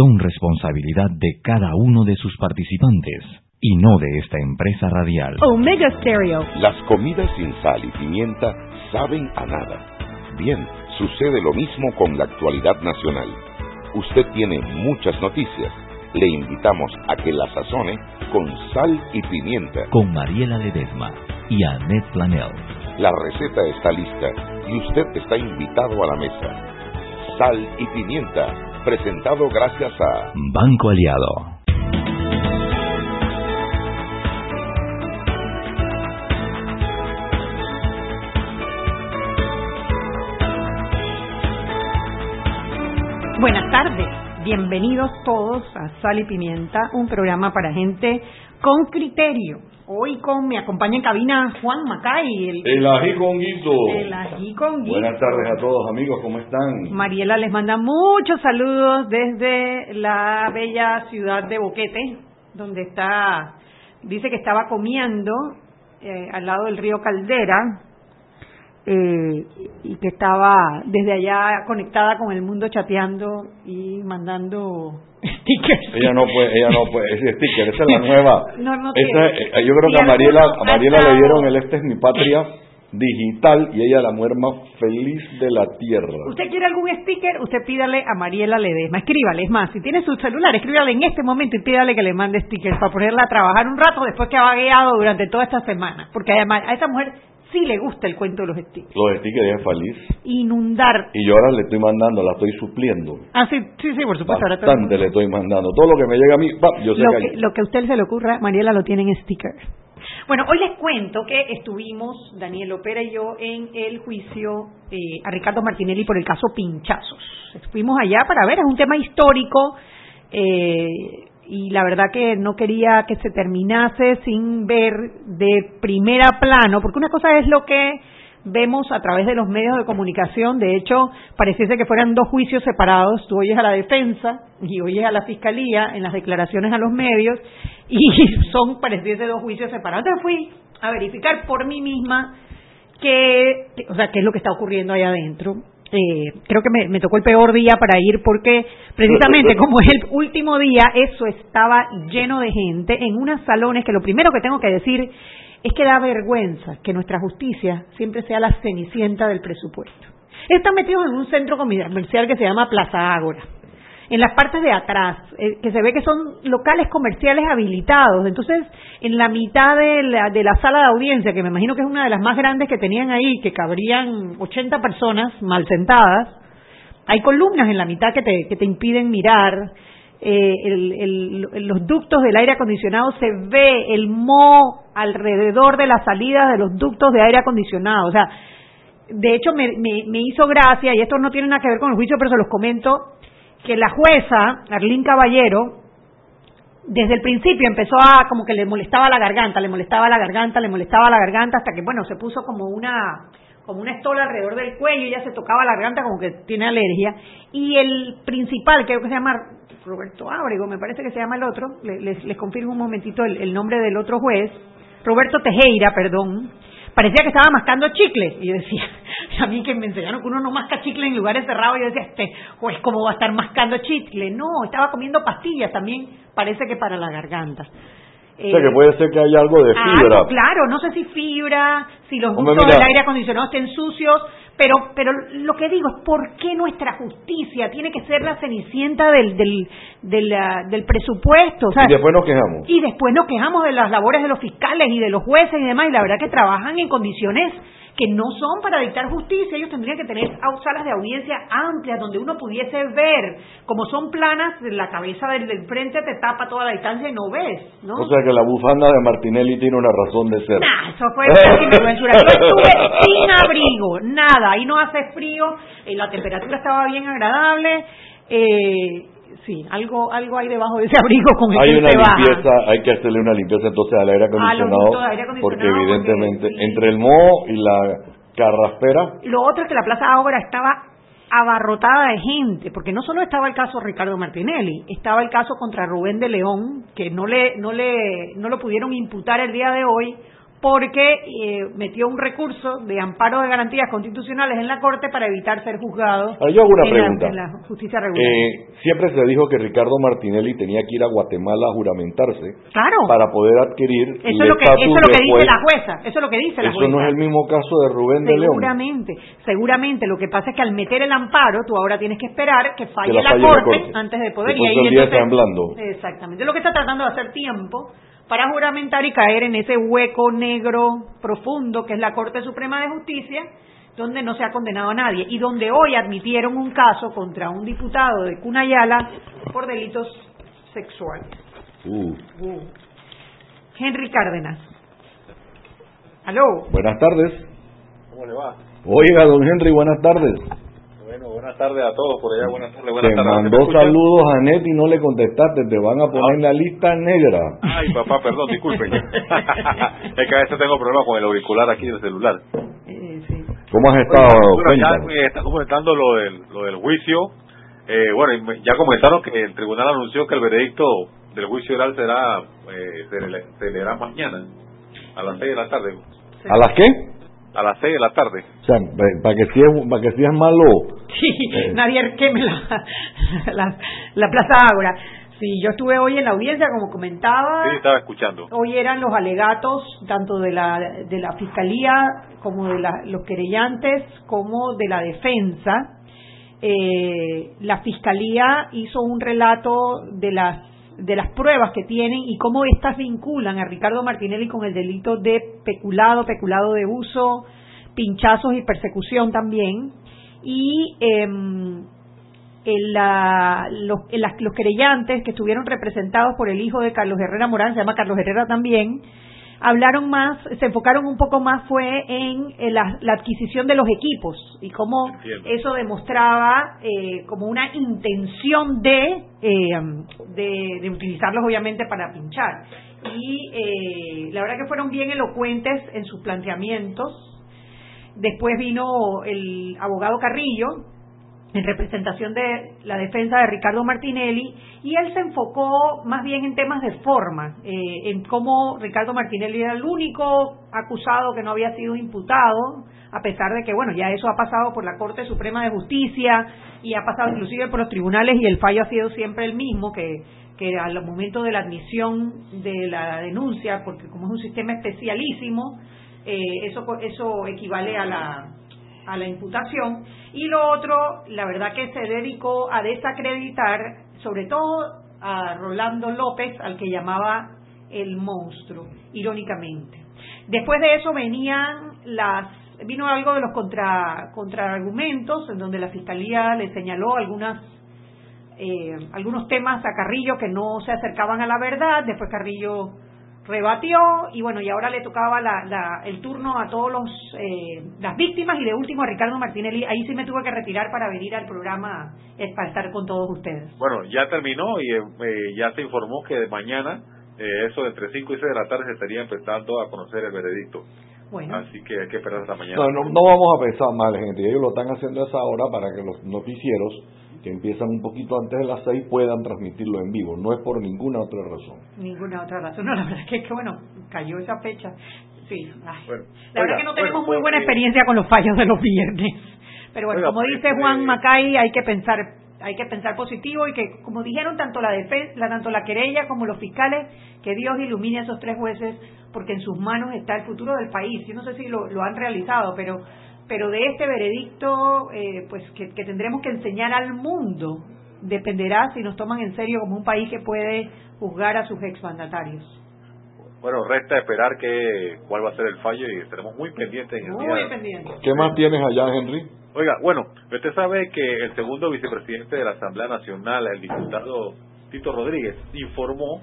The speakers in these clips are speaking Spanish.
son responsabilidad de cada uno de sus participantes y no de esta empresa radial. Omega Stereo. Las comidas sin sal y pimienta saben a nada. Bien, sucede lo mismo con la actualidad nacional. Usted tiene muchas noticias. Le invitamos a que la sazone con sal y pimienta. Con Mariela Ledesma y Annette Planel. La receta está lista y usted está invitado a la mesa. Sal y pimienta, presentado gracias a Banco Aliado. Buenas tardes, bienvenidos todos a Sal y Pimienta, un programa para gente con criterio. Hoy con me acompaña en cabina Juan Macay. El, el ají con guiso. El ají con guiso. Buenas tardes a todos amigos, ¿cómo están? Mariela les manda muchos saludos desde la bella ciudad de Boquete, donde está, dice que estaba comiendo eh, al lado del río Caldera, eh, y que estaba desde allá conectada con el mundo chateando y mandando stickers. Ella no puede, ella no puede, ese sticker, esa es la nueva. No, no esa, eh, yo creo que a Mariela, a Mariela le dieron el este es mi patria digital y ella la mujer más feliz de la tierra. ¿Usted quiere algún sticker? Usted pídale a Mariela Ledesma. Escríbale, es más, si tiene su celular, escríbale en este momento y pídale que le mande stickers para ponerla a trabajar un rato después que ha vagueado durante toda esta semana. Porque además a esa mujer sí le gusta el cuento de los stickers. Los stickers es feliz Inundar. y yo ahora le estoy mandando, la estoy supliendo. Ah, sí, sí, sí, por supuesto. ahora todo Bastante le estoy mandando. Todo lo que me llega a mí, va, yo sé lo que, que, lo que a usted se le ocurra, Mariela lo tiene en sticker. Bueno, hoy les cuento que estuvimos, Daniel Opera y yo, en el juicio eh, a Ricardo Martinelli por el caso Pinchazos. Fuimos allá para ver, es un tema histórico eh, y la verdad que no quería que se terminase sin ver de primera plano, porque una cosa es lo que vemos a través de los medios de comunicación. De hecho, pareciese que fueran dos juicios separados. Tú oyes a la defensa y oyes a la fiscalía en las declaraciones a los medios y son, pareciese dos juicios separados. Entonces fui a verificar por mí misma qué, o sea, qué es lo que está ocurriendo ahí adentro. Eh, creo que me, me tocó el peor día para ir porque precisamente como es el último día, eso estaba lleno de gente en unos salones que lo primero que tengo que decir es que da vergüenza que nuestra justicia siempre sea la cenicienta del presupuesto. Están metidos en un centro comercial que se llama Plaza Ágora. En las partes de atrás, eh, que se ve que son locales comerciales habilitados. Entonces, en la mitad de la, de la sala de audiencia, que me imagino que es una de las más grandes que tenían ahí, que cabrían 80 personas mal sentadas, hay columnas en la mitad que te, que te impiden mirar. eh, el- el- los ductos del aire acondicionado se ve el moho alrededor de la salida de los ductos de aire acondicionado. O sea, de hecho me, me, me hizo gracia, y esto no tiene nada que ver con el juicio, pero se los comento, que la jueza, Arlín Caballero, desde el principio empezó a como que le molestaba la garganta, le molestaba la garganta, le molestaba la garganta, hasta que bueno, se puso como una como una estola alrededor del cuello y ya se tocaba la garganta como que tiene alergia. Y el principal, creo que se llama Roberto Ábrego, me parece que se llama el otro, le- les, les confirmo un momentito el, el nombre del otro juez, Roberto Tejera, perdón, parecía que estaba mascando chicle. Y yo decía, a mí que me enseñaron que uno no masca chicle en lugares cerrados, yo decía, este juez, ¿cómo va a estar mascando chicle? No, estaba comiendo pastillas también, parece que para la garganta. O sea que puede ser que haya algo de Ah, fibra. claro, no sé si fibra, si los ductos del aire acondicionado estén sucios, pero, pero lo que digo es por qué nuestra justicia tiene que ser la cenicienta del, del, del, ah, del presupuesto. O sea, y después nos quejamos. y después nos quejamos de las labores de los fiscales y de los jueces y demás, y la verdad que trabajan en condiciones que no son para dictar justicia, ellos tendrían que tener salas de audiencia amplias donde uno pudiese ver, como son planas, la cabeza del, del frente te tapa toda la distancia y no ves, ¿no? O sea que la bufanda de Martinelli tiene una razón de ser. Nah, eso fue una sinvergüenzura. Yo estuve sin abrigo, nada, ahí no hace frío, eh, la temperatura estaba bien agradable, eh, sí, algo algo hay debajo de ese abrigo con el Hay que una se baja. limpieza, hay que hacerle una limpieza entonces al aire acondicionado, aire porque evidentemente porque sí. entre el moho y la carraspera, Lo otro es que la Plaza Ágora estaba abarrotada de gente, porque no solo estaba el caso Ricardo Martinelli, estaba el caso contra Rubén de León, que no le, no le, no lo pudieron imputar el día de hoy porque eh, metió un recurso de amparo de garantías constitucionales en la Corte para evitar ser juzgado yo hago una en, pregunta. La, en, la, justicia regular. Eh, siempre se dijo que Ricardo Martinelli tenía que ir a Guatemala a juramentarse claro. para poder adquirir eso es lo que, eso es lo que dice la jueza. Eso es lo que dice la eso no es el mismo caso de Rubén de León. Seguramente, seguramente. Lo que pasa es que al meter el amparo, tú ahora tienes que esperar que falle, Que la la, falle la corte Corte. antes de poder. Después y ahí entonces-. Exactamente. Lo que está tratando de hacer tiempo para juramentar y caer en ese hueco negro profundo que es la Corte Suprema de Justicia, donde no se ha condenado a nadie y donde hoy admitieron un caso contra un diputado de Cunayala por delitos sexuales. Uh, Uh. Henry Cárdenas. Aló. buenas tardes. ¿Cómo le va? Oiga, don Henry, buenas tardes. Tardes a todos por allá, buenas tardes, buenas Te tardes. ¿Me mandó saludos a Net y no le contestaste. Te van a poner en la lista negra. Ay, papá, perdón, disculpen. es que a veces tengo problemas con el auricular aquí del celular. Eh, sí. ¿Cómo has estado? Bueno, ya está comentando lo del, lo del juicio. Eh, bueno, ya comentaron que el tribunal anunció que el veredicto del juicio oral será eh, se, le, se leerá mañana a las 6 de la tarde. ¿A las qué? A las 6 de la tarde. O sea, para que si es, para que si es malo. Sí, Eh. nadie queme la, la, la Plaza Ágora. Sí, yo estuve hoy en la audiencia, como comentaba. Sí, estaba escuchando. Hoy eran los alegatos tanto de la, de la Fiscalía como de la- los querellantes como de la defensa. Eh, la Fiscalía hizo un relato de las de las pruebas que tienen y cómo éstas vinculan a Ricardo Martinelli con el delito de peculado, peculado de uso, pinchazos y persecución también. Y en la- los, en las- los querellantes que estuvieron representados por el hijo de Carlos Herrera Morán, se llama Carlos Herrera también, hablaron más, se enfocaron un poco más fue en, la, la adquisición de los equipos y cómo Entiendo. eso demostraba eh, como una intención de, eh, de, de utilizarlos obviamente para pinchar. Y eh, la verdad que fueron bien elocuentes en sus planteamientos. Después vino el abogado Carrillo, en representación de la defensa de Ricardo Martinelli, y él se enfocó más bien en temas de forma, eh, en cómo Ricardo Martinelli era el único acusado que no había sido imputado, a pesar de que, bueno, ya eso ha pasado por la Corte Suprema de Justicia y ha pasado inclusive por los tribunales y el fallo ha sido siempre el mismo, que, que al momento de la admisión de la denuncia, porque como es un sistema especialísimo, eh, eso, eso equivale a la, a la imputación. Y lo otro, la verdad que se dedicó a desacreditar, sobre todo a Rolando López, al que llamaba el monstruo, irónicamente. Después de eso venían las vino algo de los contra contraargumentos en donde la fiscalía le señaló algunas eh, algunos temas a Carrillo que no se acercaban a la verdad, después Carrillo rebatió y bueno, y ahora le tocaba la- la- el turno a todos los eh, las víctimas y de último a Ricardo Martinelli, ahí sí me tuve que retirar para venir al programa eh, para estar con todos ustedes. Bueno, ya terminó y eh, eh, ya se informó que de mañana, eh, eso de entre 5 y 6 de la tarde, se estaría empezando a conocer el veredicto. Bueno, Así que hay que esperar hasta mañana. No, no, no vamos a pensar mal, gente. Ellos lo están haciendo a esa hora para que los noticieros, que empiezan un poquito antes de las seis, puedan transmitirlo en vivo. No es por ninguna otra razón. ninguna otra razón. No, la verdad es que, que, bueno, cayó esa fecha. Sí, ay. Bueno, la verdad oiga, que no tenemos bueno, muy buena eh, experiencia con los fallos de los viernes. Pero bueno, Oiga, como pues, dice Juan eh, Macay, hay que pensar hay que pensar positivo y que, como dijeron tanto la defensa, tanto la querella como los fiscales, que Dios ilumine a esos tres jueces, porque en sus manos está el futuro del país. Yo no sé si lo, lo han realizado, pero pero de este veredicto, eh, pues que, que tendremos que enseñar al mundo, dependerá si nos toman en serio como un país que puede juzgar a sus exmandatarios. Bueno, resta esperar que cuál va a ser el fallo y estaremos muy pendientes en el Muy día. pendiente. ¿Qué más tienes allá, Henry? Oiga, bueno, usted sabe que el segundo vicepresidente de la Asamblea Nacional, el diputado Tito Rodríguez, informó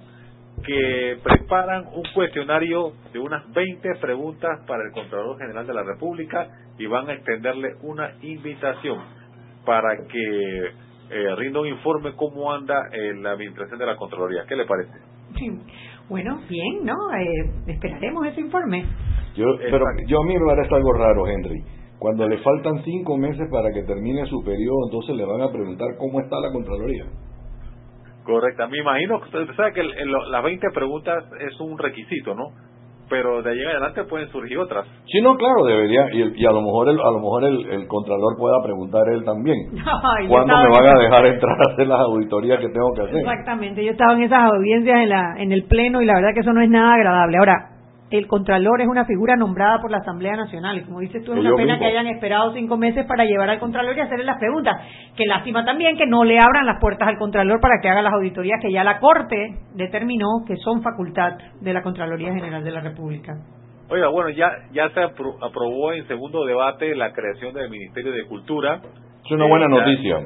que preparan un cuestionario de unas 20 preguntas para el Contralor General de la República y van a extenderle una invitación para que eh, rinda un informe cómo anda eh, la administración de la Contraloría. ¿Qué le parece? Sí. Bueno, bien, ¿no? Eh, esperaremos ese informe. Yo, pero yo a mí me parece algo raro, Henry. Cuando le faltan cinco meses para que termine su periodo, entonces le van a preguntar cómo está la Contraloría. Correcta. Me imagino que usted sabe que el- el- las 20 preguntas es un requisito, ¿no? pero de ahí en adelante pueden surgir otras. Sí, no, claro, debería, y, a lo mejor el, a lo mejor el, Contralor pueda preguntar él también, ¿cuándo me van a dejar entrar a hacer las auditorías que tengo que hacer? Exactamente, yo estaba en esas audiencias en, la, en el Pleno y la verdad que eso no es nada agradable. Ahora, el Contralor es una figura nombrada por la Asamblea Nacional. Y como dices tú, es una pena que hayan esperado cinco meses para llevar al Contralor y hacerle las preguntas. Qué lástima también que no le abran las puertas al Contralor para que haga las auditorías que ya la Corte determinó que son facultad de la Contraloría General de la República. Oiga, bueno, ya, ya se aprobó en segundo debate la creación del Ministerio de Cultura. Es una buena eh, noticia.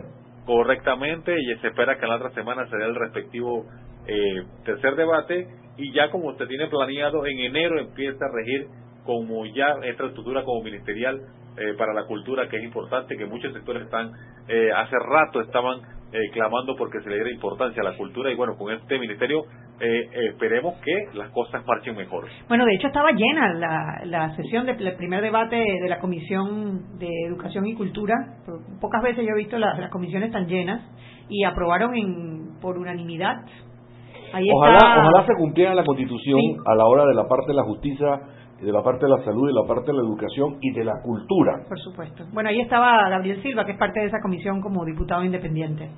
Correctamente, y se espera que en la otra semana se dé el respectivo eh, tercer debate y ya como usted tiene planeado, en enero empieza a regir como ya esta estructura como ministerial eh, para la cultura, que es importante, que muchos sectores están, eh, hace rato estaban eh, clamando porque se le diera importancia a la cultura y bueno, con este ministerio esperemos que las cosas marchen mejor. Bueno, de hecho estaba llena la, la sesión del primer debate de la Comisión de Educación y Cultura, pocas veces yo he visto las, las comisiones tan llenas y aprobaron en, por unanimidad ojalá, ojalá se cumpliera la constitución a la hora de la parte de la justicia, de la parte de la salud, de la parte de la educación y de la cultura. Por supuesto. Bueno, ahí estaba Gabriel Silva, que es parte de esa comisión como diputado independiente.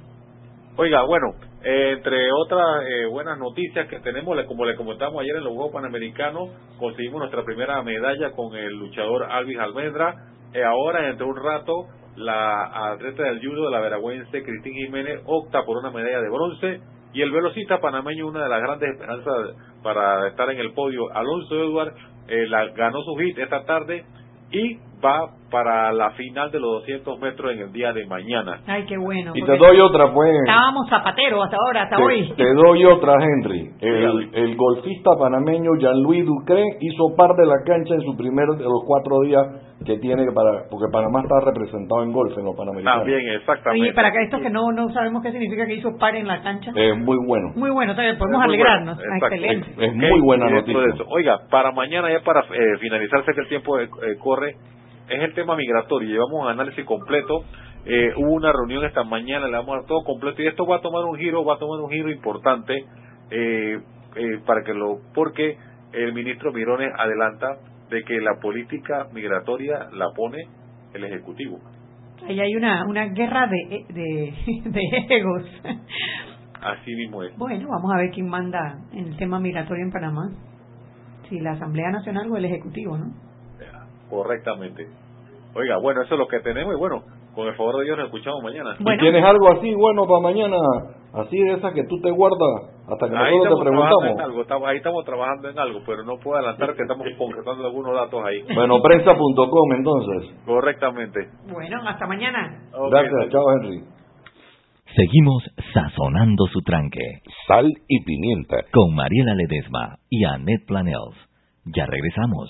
Oiga, bueno, entre otras eh, buenas noticias que tenemos, como le comentamos ayer en los Juegos Panamericanos, conseguimos nuestra primera medalla con el luchador Alvis Almendra. Eh, ahora, entre un rato, la atleta del judo de la veragüense Cristín Jiménez opta por una medalla de bronce y el velocista panameño, una de las grandes esperanzas para estar en el podio, Alonso Edward, eh, la, ganó su hit esta tarde y va para la final de los 200 metros en el día de mañana. Ay, qué bueno. Y te doy otra, pues. Estábamos zapateros hasta ahora, hasta hoy. Te doy otra, Henry. El, golfista panameño Jean-Louis Ducré hizo par de la cancha en su primer de los cuatro días que tiene para porque Panamá está representado en golf en los panamericanos. También, exactamente. Y para que estos que no no sabemos qué significa que hizo par en la cancha. Es muy bueno. Muy bueno, también podemos alegrarnos. excelente. Es, muy buena noticia. Oiga, para mañana ya para eh, finalizarse que el tiempo eh, corre es el tema migratorio. Llevamos un análisis completo. Eh, hubo una reunión esta mañana, le vamos a dar todo completo y esto va a tomar un giro, va a tomar un giro importante eh, eh, para que lo, porque el ministro Mirones adelanta de que la política migratoria la pone el ejecutivo. Ahí hay una una guerra de, de, de egos. Así mismo es. Bueno, vamos a ver quién manda en el tema migratorio en Panamá. Si la Asamblea Nacional o el Ejecutivo, ¿no? correctamente. Oiga, bueno, eso es lo que tenemos y bueno, con el favor de Dios nos escuchamos mañana. ¿Y tienes algo así bueno para mañana? Así de esa que tú te guardas hasta que nosotros te preguntamos. Algo, ahí estamos trabajando en algo, pero no puedo adelantar que estamos concretando algunos datos ahí. Bueno, prensa.com entonces. Correctamente. Bueno, hasta mañana. Gracias, chao Henry. Seguimos sazonando su tranque. Sal y pimienta. Con Mariela Ledesma y Annette Planels. Ya regresamos.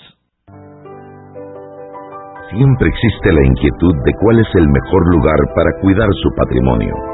Siempre existe la inquietud de cuál es el mejor lugar para cuidar su patrimonio.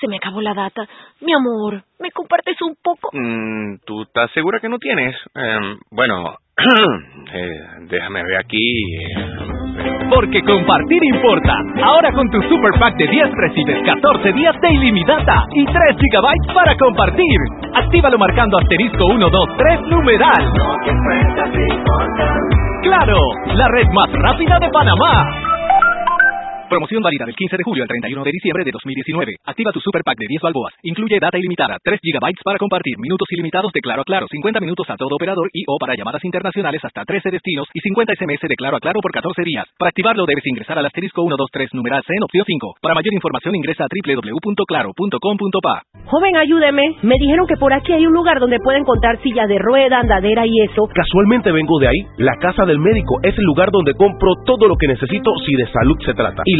Se me acabó la data. Mi amor, ¿me compartes un poco? Mm, ¿Tú estás segura que no tienes? Em, bueno, eh, déjame ver aquí. Eh, Porque compartir importa. Ahora con tu Super Pack de 10 recibes 14 días de ilimitada y 3 gigabytes para compartir. Actívalo marcando asterisco 123 numeral. ¡Claro! La red más rápida de Panamá. Promoción válida del 15 de julio al 31 de diciembre de 2019. Activa tu super pack de 10 balboas. Incluye data ilimitada, 3 GB para compartir, minutos ilimitados de Claro a Claro, 50 minutos a todo operador y o para llamadas internacionales hasta 13 destinos y 50 SMS de Claro a Claro por 14 días. Para activarlo debes ingresar al asterisco 123 numeral C en opción 5. Para mayor información ingresa a www.claro.com.pa. Joven, ayúdeme. Me dijeron que por aquí hay un lugar donde pueden encontrar sillas de rueda, andadera y eso. Casualmente vengo de ahí. La casa del médico es el lugar donde compro todo lo que necesito si de salud se trata. Y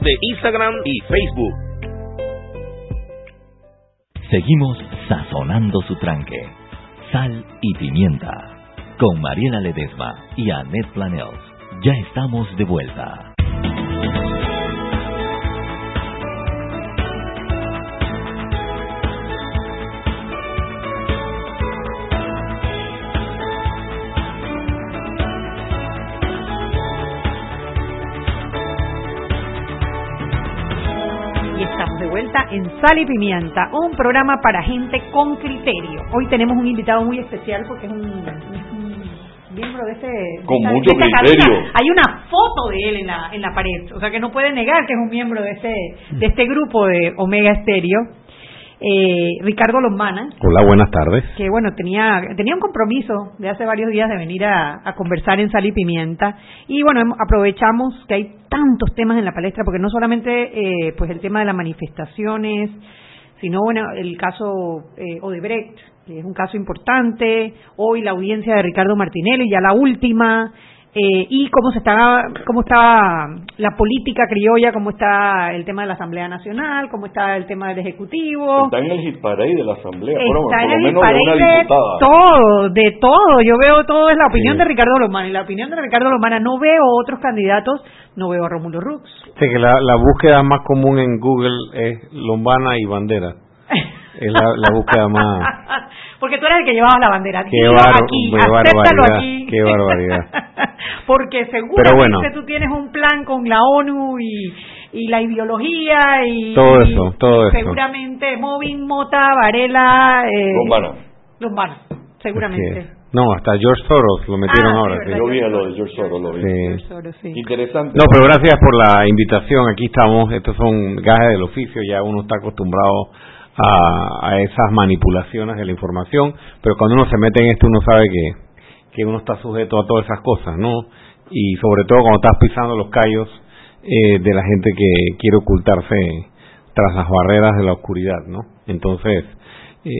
de Instagram y Facebook. Seguimos sazonando su tranque. Sal y pimienta. Con Mariela Ledesma y Annette Planels. Ya estamos de vuelta. En Sal y Pimienta, un programa para gente con criterio. Hoy tenemos un invitado muy especial porque es un, miembro de este Con mucho de cabina. criterio. Hay una foto de él en la en la pared, o sea que no puede negar que es un miembro de este de este grupo de Omega Estéreo. Eh, Ricardo Lombana, Hola, buenas tardes. que bueno, tenía, tenía un compromiso de hace varios días de venir a, a conversar en Sal y Pimienta. Y bueno, hem- aprovechamos que hay tantos temas en la palestra, porque no solamente eh, pues el tema de las manifestaciones, sino bueno, el caso eh, Odebrecht, que es un caso importante, hoy la audiencia de Ricardo Martinelli, ya la última, eh, y cómo se está, cómo está la política criolla, cómo está el tema de la Asamblea Nacional, cómo está el tema del Ejecutivo. Está en el hit parade de la Asamblea, bueno, Está por en lo el menos de una de todo, de todo. Yo veo todo, es la opinión de Ricardo Lomana. Y la opinión de Ricardo Lomana, no veo otros candidatos, no veo a Rómulo Rux. Sé que la, la búsqueda más común en Google es Lombana y bandera. Es la, la búsqueda más. Porque tú eres el que llevaba la bandera. Qué, Dilo bar- aquí, qué acéptalo barbaridad. aquí. Qué barbaridad. Porque seguramente bueno. tú tienes un plan con la ONU y, y la ideología y... Todo eso, todo eso. Seguramente Movin, Mota, Varela... Eh, Lombana. Lombana, seguramente. No, hasta George Soros lo metieron Ah, sí, ahora. verdad, sí. Yo vi a lo de George Soros, lo vi. Sí. Soros, sí. Interesante. No, pero gracias por la invitación. Aquí estamos. Estos son gajes del oficio. Ya uno está acostumbrado a, a esas manipulaciones de la información. Pero cuando uno se mete en esto, uno sabe que, que uno está sujeto a todas esas cosas, ¿no? Y sobre todo cuando estás pisando los callos eh, de la gente que quiere ocultarse tras las barreras de la oscuridad, ¿no? Entonces, eh,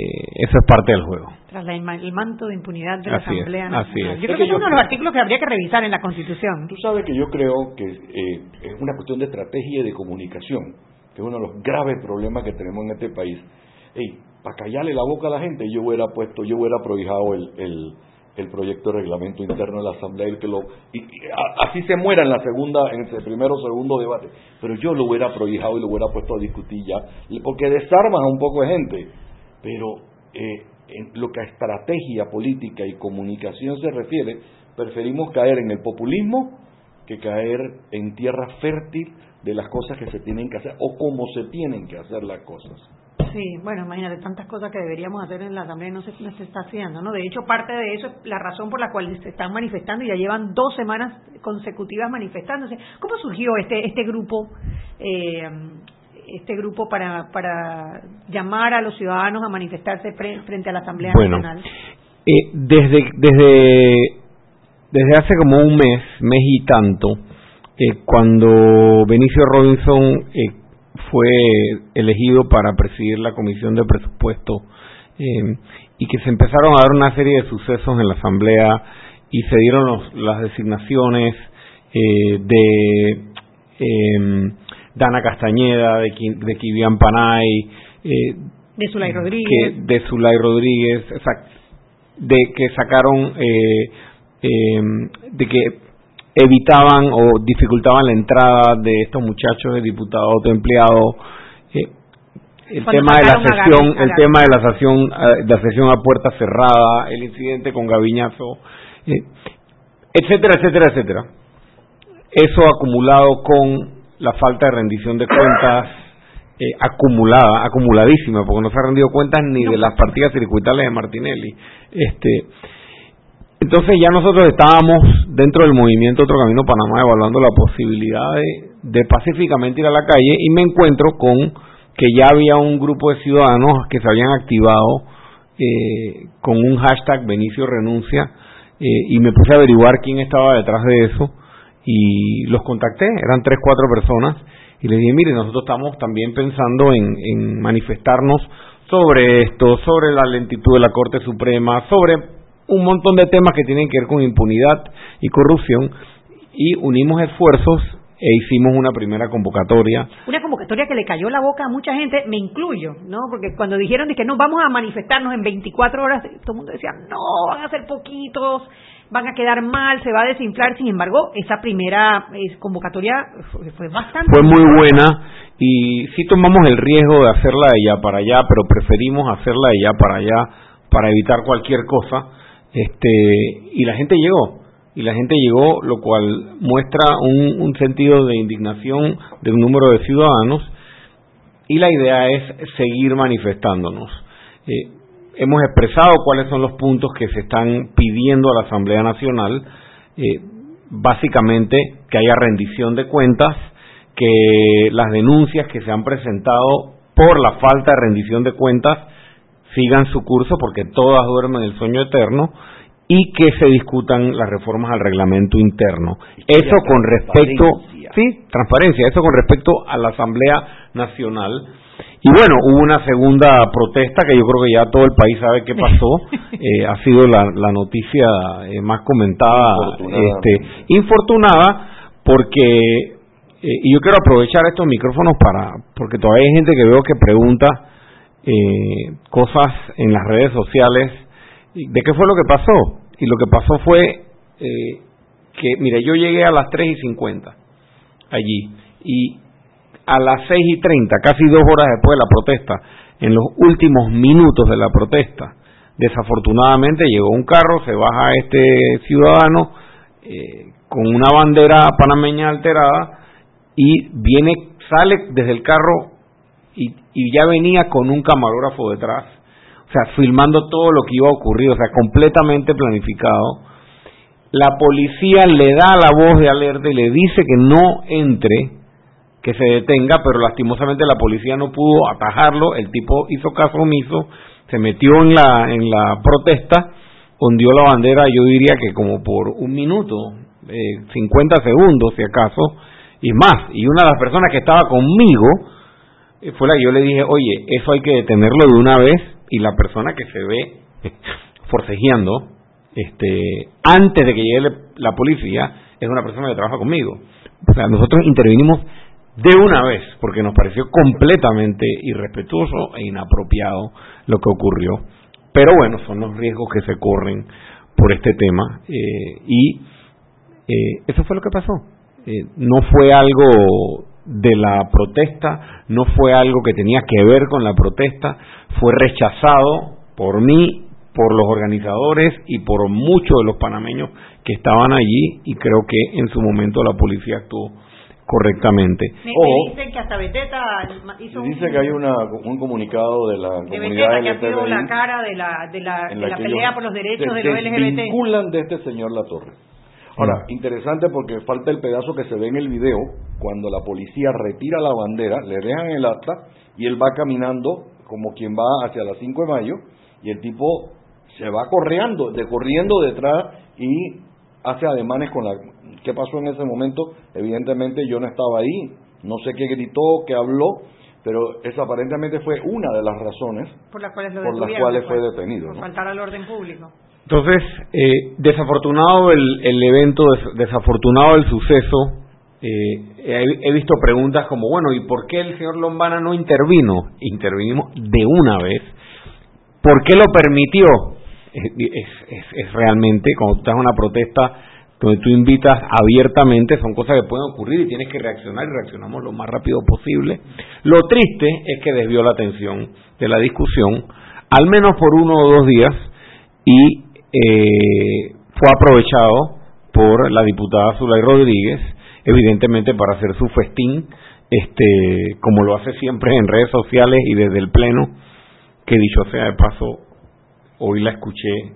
eso es parte del juego. Tras la el manto de impunidad de la Así es, Asamblea así Nacional. es. Yo creo Es que que es uno de los artículos que habría que revisar en la Constitución. Tú sabes que yo creo que eh, es una cuestión de estrategia y de comunicación, es uno de los graves problemas que tenemos en este país. Ey, para callarle la boca a la gente, yo hubiera puesto, yo hubiera prohijado el, el, proyecto de reglamento interno de la Asamblea, el que lo, y, y así se muera en la segunda, en el primero o segundo debate. Pero yo lo hubiera prohijado y lo hubiera puesto a discutir ya, porque desarmas a un poco de gente. Pero eh, en lo que a estrategia política y comunicación se refiere, preferimos caer en el populismo que caer en tierra fértil de las cosas que se tienen que hacer o cómo se tienen que hacer las cosas. Sí, bueno, imagínate tantas cosas que deberíamos hacer en la Asamblea y no se, no se está haciendo, ¿no? De hecho, parte de eso es la razón por la cual se están manifestando y ya llevan dos semanas consecutivas manifestándose. ¿Cómo surgió este este grupo, eh, este grupo para para llamar a los ciudadanos a manifestarse pre- frente a la Asamblea Bueno, Nacional? Eh, desde, desde, desde hace como un mes, mes y tanto, eh, cuando Benicio Robinson eh, fue elegido para presidir la Comisión de Presupuesto eh, y que se empezaron a dar una serie de sucesos en la Asamblea y se dieron los- las designaciones eh, de eh, Dana Castañeda, de, de Kivian Panay, eh, De Zulay que Rodríguez. de Zulay Rodríguez, exact- de que sacaron, eh, eh, de que evitaban o dificultaban la entrada de estos muchachos de diputados autoempleados. Eh, el Cuando tema de la sesión, Gaby- el Gaby. tema de la sesión, eh, la sesión a puerta cerrada, el incidente con Gaviñazo, eh, etcétera, etcétera, etcétera. Eso acumulado con la falta de rendición de cuentas eh, acumulada, acumuladísima, porque no se ha rendido cuentas ni de las partidas circuitales de Martinelli. Este, entonces ya nosotros estábamos dentro del movimiento Otro Camino Panamá evaluando la posibilidad de, pacíficamente ir a la calle y me encuentro con que ya había un grupo de ciudadanos que se habían activado eh, con un hashtag Benicio renuncia eh, y me puse a averiguar quién estaba detrás de eso y los contacté, eran tres, cuatro personas y les dije, mire, nosotros estamos también pensando en, en manifestarnos sobre esto, sobre la lentitud de la Corte Suprema, sobre un montón de temas que tienen que ver con impunidad y corrupción y unimos esfuerzos e hicimos una primera convocatoria. Una convocatoria que le cayó la boca a mucha gente, me incluyo, ¿no? Porque cuando dijeron de que no vamos a manifestarnos en 24 horas, todo el mundo decía, no, van a ser poquitos, van a quedar mal, se va a desinflar. Sin embargo, esa primera eh, convocatoria fue, bastante. Fue muy buena y sí tomamos el riesgo de hacerla de allá para allá, pero preferimos hacerla de allá para allá para evitar cualquier cosa. Este, y la gente llegó y la gente llegó, lo cual muestra un, sentido de indignación de un número de ciudadanos y la idea es seguir manifestándonos. Eh, hemos expresado cuáles son los puntos que se están pidiendo a la Asamblea Nacional, eh, básicamente que haya rendición de cuentas, que las denuncias que se han presentado por la falta de rendición de cuentas sigan su curso porque todas duermen el sueño eterno y que se discutan las reformas al reglamento interno. Eso con respecto, sí, transparencia, eso con respecto a la Asamblea Nacional. Y bueno, hubo una segunda protesta que yo creo que ya todo el país sabe qué pasó. Eh, ha sido la, noticia eh, más comentada, infortunada, este, infortunada porque eh, y yo quiero aprovechar estos micrófonos para porque todavía hay gente que veo que pregunta cosas en las redes sociales ¿De qué fue lo que pasó? Y lo que pasó fue eh, que, mire, yo llegué a las 3 y 50 allí y a las 6 y 30, casi dos horas después de la protesta, en los últimos minutos de la protesta, desafortunadamente llegó un carro, se baja este ciudadano eh, con una bandera panameña alterada y viene, sale desde el carro y, ya venía con un camarógrafo detrás o sea, filmando todo lo que iba a ocurrir, o sea, completamente planificado. La policía le da la voz de alerta y le dice que no entre, que se detenga, pero lastimosamente la policía no pudo atajarlo, el tipo hizo caso omiso, se metió en la, en la protesta, hundió la bandera, yo diría que como por un minuto, eh, 50 segundos si acaso, y más, y una de las personas que estaba conmigo, fue la que yo le dije, oye, eso hay que detenerlo de una vez, y la persona que se ve forcejeando este, antes de que llegue la policía es una persona que trabaja conmigo. O sea, nosotros intervinimos de una vez porque nos pareció completamente irrespetuoso e inapropiado lo que ocurrió. Pero bueno, son los riesgos que se corren por este tema eh, y eh, eso fue lo que pasó. Eh, no fue algo de la protesta, no fue algo que tenía que ver con la protesta, fue rechazado por mí, por los organizadores y por muchos de los panameños que estaban allí y creo que en su momento la policía actuó correctamente. Me, o, dicen que hasta Beteta hizo dice que hay una, un comunicado de la de comunidad Beteta, que ha sido la cara de la, de la, de la pelea por los derechos de, los LGBT. vinculan de este señor La Torre. Ahora, interesante porque falta el pedazo que se ve en el video, cuando la policía retira la bandera, le dejan el acta y él va caminando como quien va hacia las 5 de mayo y el tipo se va corriendo, de corriendo detrás y hace ademanes con la... ¿Qué pasó en ese momento? Evidentemente yo no estaba ahí, no sé qué gritó, qué habló, pero esa aparentemente fue una de las razones por las cuales, fue detenido. Por faltar al orden público. Entonces, eh, desafortunado el, el evento, desafortunado el suceso, eh, he, visto preguntas como, bueno, ¿y por qué el señor Lombana no intervino? Intervinimos de una vez. ¿Por qué lo permitió? Es, es, realmente, cuando tú estás en una protesta donde tú invitas abiertamente, son cosas que pueden ocurrir y tienes que reaccionar y reaccionamos lo más rápido posible. Lo triste es que desvió la atención de la discusión, al menos por uno o dos días, y eh, fue aprovechado por la diputada Zulay Rodríguez, evidentemente para hacer su festín, este, como lo hace siempre en redes sociales y desde el pleno, que dicho sea de paso, hoy la escuché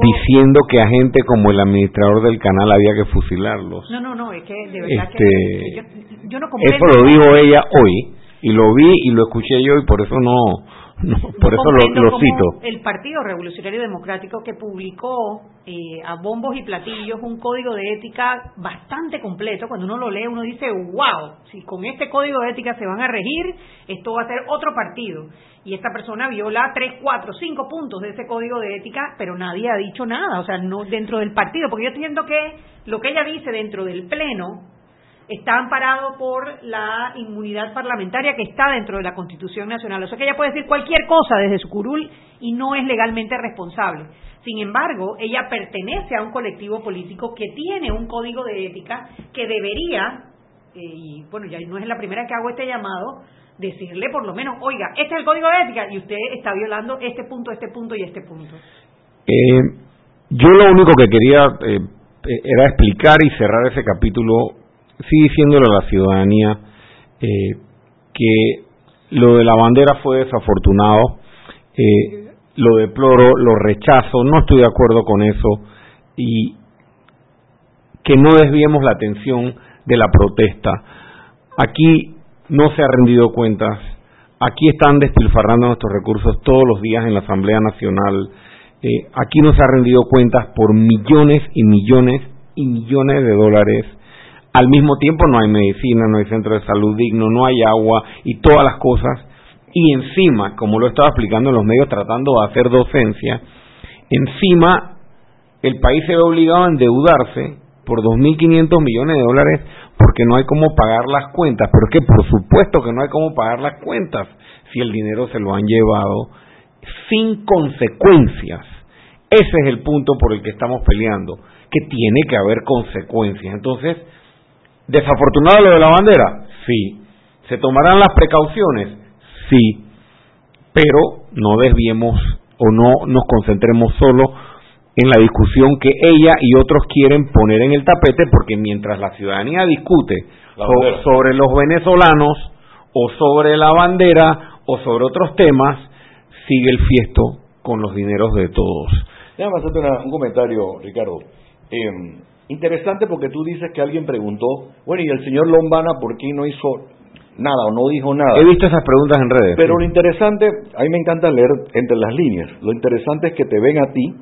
diciendo que a gente como el administrador del canal había que fusilarlos. No, no, no, es que de verdad este, que yo, no comprendo. Eso lo dijo ella hoy y lo vi y lo escuché yo y por eso no, no, por eso lo, cito. El Partido Revolucionario Democrático que publicó eh, a bombos y platillos un código de ética bastante completo. Cuando uno lo lee, uno dice, wow, si con este código de ética se van a regir, esto va a ser otro partido. Y esta persona viola tres, cuatro, cinco puntos de ese código de ética, pero nadie ha dicho nada, o sea, no dentro del partido, porque yo entiendo que lo que ella dice dentro del Pleno está amparado por la inmunidad parlamentaria que está dentro de la Constitución Nacional. O sea que ella puede decir cualquier cosa desde su curul y no es legalmente responsable. Sin embargo, ella pertenece a un colectivo político que tiene un código de ética que debería, eh, y bueno, ya no es la primera que hago este llamado, decirle por lo menos, oiga, este es el código de ética y usted está violando este punto, este punto y este punto. Eh, yo lo único que quería eh, era explicar y cerrar ese capítulo sí diciéndole a la ciudadanía eh, que lo de la bandera fue desafortunado, eh, lo deploro, lo rechazo, no estoy de acuerdo con eso y que no desviemos la atención de la protesta. Aquí no se ha rendido cuentas, aquí están despilfarrando nuestros recursos todos los días en la Asamblea Nacional, eh, aquí no se ha rendido cuentas por millones y millones y millones de dólares al mismo tiempo no hay medicina, no hay centro de salud digno, no hay agua y todas las cosas. Y encima, como lo estaba explicando en los medios tratando de hacer docencia, encima el país se ve obligado a endeudarse por 2.500 millones de dólares porque no hay cómo pagar las cuentas. Pero es que por supuesto que no hay cómo pagar las cuentas si el dinero se lo han llevado sin consecuencias. Ese es el punto por el que estamos peleando, que tiene que haber consecuencias. Entonces, ¿Desafortunado lo de la bandera? Sí. ¿Se tomarán las precauciones? Sí. Pero no desviemos o no nos concentremos solo en la discusión que ella y otros quieren poner en el tapete, porque mientras la ciudadanía discute sobre los venezolanos o sobre la bandera o sobre otros temas, sigue el fiesto con los dineros de todos. Déjame hacerte un comentario, Ricardo. Eh, Interesante porque tú dices que alguien preguntó, bueno, ¿y el señor Lombana por qué no hizo nada o no dijo nada? He visto esas preguntas en redes. Pero lo interesante, a mí me encanta leer entre las líneas, lo interesante es que te ven a ti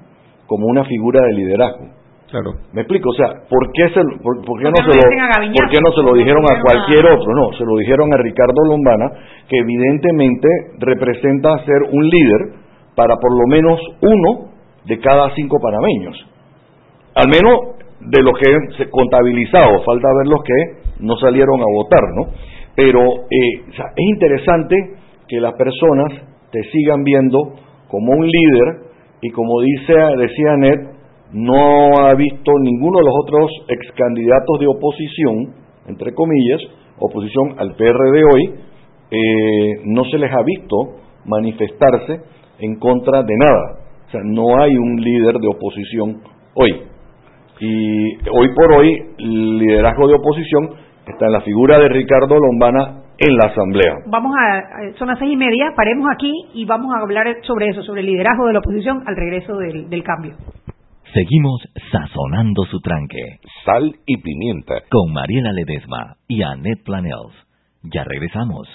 como una figura de liderazgo. Claro. Me explico, o sea, ¿por qué, se, por, qué no, se lo, ¿por qué no se lo dijeron a cualquier otro? No, se lo dijeron a Ricardo Lombana, que evidentemente representa ser un líder para por lo menos uno de cada cinco panameños. Al menos de los que se contabilizado, falta ver los que no salieron a votar, ¿no? Pero eh, es interesante que las personas te sigan viendo como un líder y como dice decía Ned, no ha visto ninguno de los otros ex candidatos de oposición, entre comillas, oposición al PRD hoy, eh, no se les ha visto manifestarse en contra de nada. O sea, no hay un líder de oposición hoy. Y hoy por hoy, el liderazgo de oposición está en la figura de Ricardo Lombana en la Asamblea. Vamos a, son las seis y media, paremos aquí y vamos a hablar sobre eso, sobre el liderazgo de la oposición al regreso del, del cambio. Seguimos sazonando su tranque. Sal y pimienta. Con Mariela Ledesma y Annette Planels. Ya regresamos.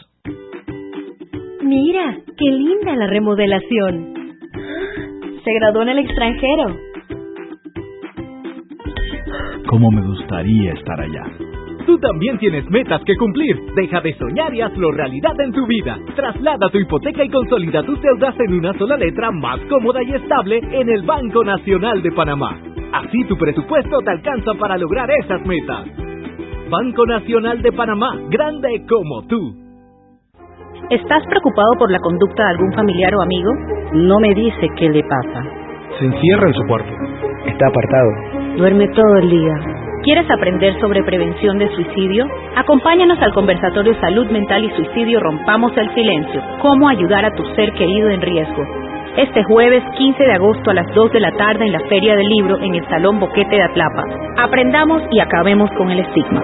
Mira, qué linda la remodelación. Se graduó en el extranjero cómo me gustaría estar allá. Tú también tienes metas que cumplir. Deja de soñar y hazlo realidad en tu vida. Traslada tu hipoteca y consolida tus deudas en una sola letra más cómoda y estable en el Banco Nacional de Panamá. Así tu presupuesto te alcanza para lograr esas metas. Banco Nacional de Panamá, grande como tú. ¿Estás preocupado por la conducta de algún familiar o amigo? No me dice qué le pasa. Se encierra en su cuarto. Está apartado Duerme todo el día. ¿Quieres aprender sobre prevención de suicidio? Acompáñanos al conversatorio Salud Mental y Suicidio Rompamos el Silencio. Cómo ayudar a tu ser querido en riesgo. Este jueves 15 de agosto a las 2 de la tarde en la Feria del Libro en el Salón Boquete de Atlapa. Aprendamos y acabemos con el estigma.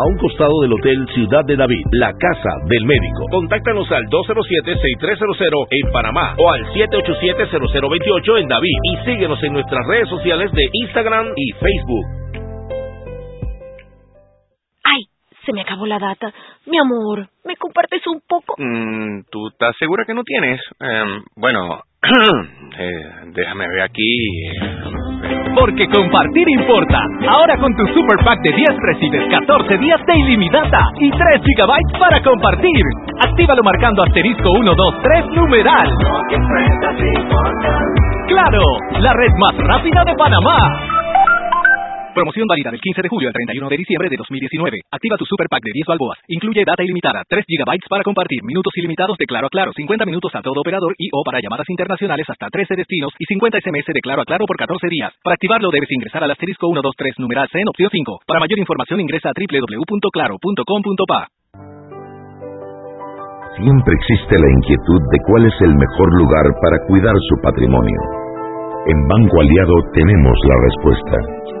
a un costado del Hotel Ciudad de David, la casa del médico. Contáctanos al 207-6300 en Panamá o al 787-0028 en David y síguenos en nuestras redes sociales de Instagram y Facebook. Ay, se me acabó la data. Mi amor, ¿me compartes un poco? Mm, ¿Tú estás segura que no tienes? Em, bueno, eh, déjame ver aquí. Porque compartir importa. Ahora con tu Super Pack de 10 recibes 14 días de ilimitada y 3 gigabytes para compartir. Actívalo marcando asterisco 123 numeral. ¡Claro! La red más rápida de Panamá. Promoción válida del 15 de julio al 31 de diciembre de 2019. Activa tu super pack de 10 balboas. Incluye data ilimitada, 3 GB para compartir, minutos ilimitados de Claro a Claro, 50 minutos a todo operador y o para llamadas internacionales hasta 13 destinos y 50 SMS de Claro a Claro por 14 días. Para activarlo debes ingresar al asterisco 123 numeral C en opción 5. Para mayor información ingresa a www.claro.com.pa. Siempre existe la inquietud de cuál es el mejor lugar para cuidar su patrimonio. En Banco Aliado tenemos la respuesta.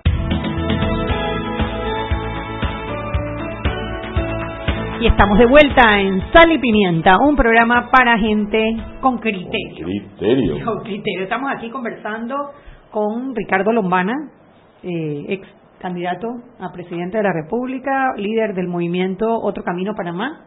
Y estamos de vuelta en Sal y Pimienta, un programa para gente con criterio. Criterio. Con criterio. Estamos aquí conversando con Ricardo Lombana, eh, ex candidato a presidente de la República, líder del movimiento Otro Camino Panamá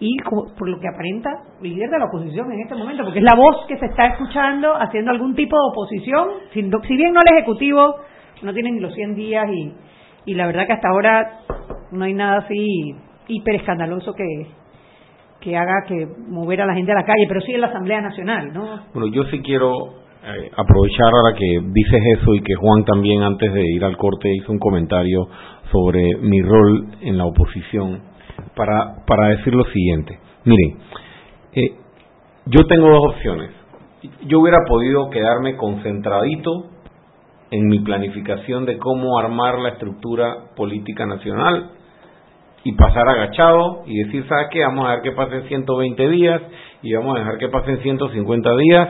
y por lo que aparenta líder de la oposición en este momento, porque es la voz que se está escuchando haciendo algún tipo de oposición, si, si bien no el Ejecutivo no tiene ni los 100 días y, y la verdad que hasta ahora no hay nada así hiper escandaloso que, que haga que mover a la gente a la calle, pero sí en la Asamblea Nacional, ¿no? Bueno, yo sí quiero eh, aprovechar ahora que dices eso y que Juan también antes de ir al corte hizo un comentario sobre mi rol en la oposición para, para decir lo siguiente. Miren, eh, yo tengo dos opciones. Yo hubiera podido quedarme concentradito en mi planificación de cómo armar la estructura política nacional y pasar agachado y decir, ¿sabes qué? Vamos a dejar que pasen 120 días y vamos a dejar que pasen 150 días.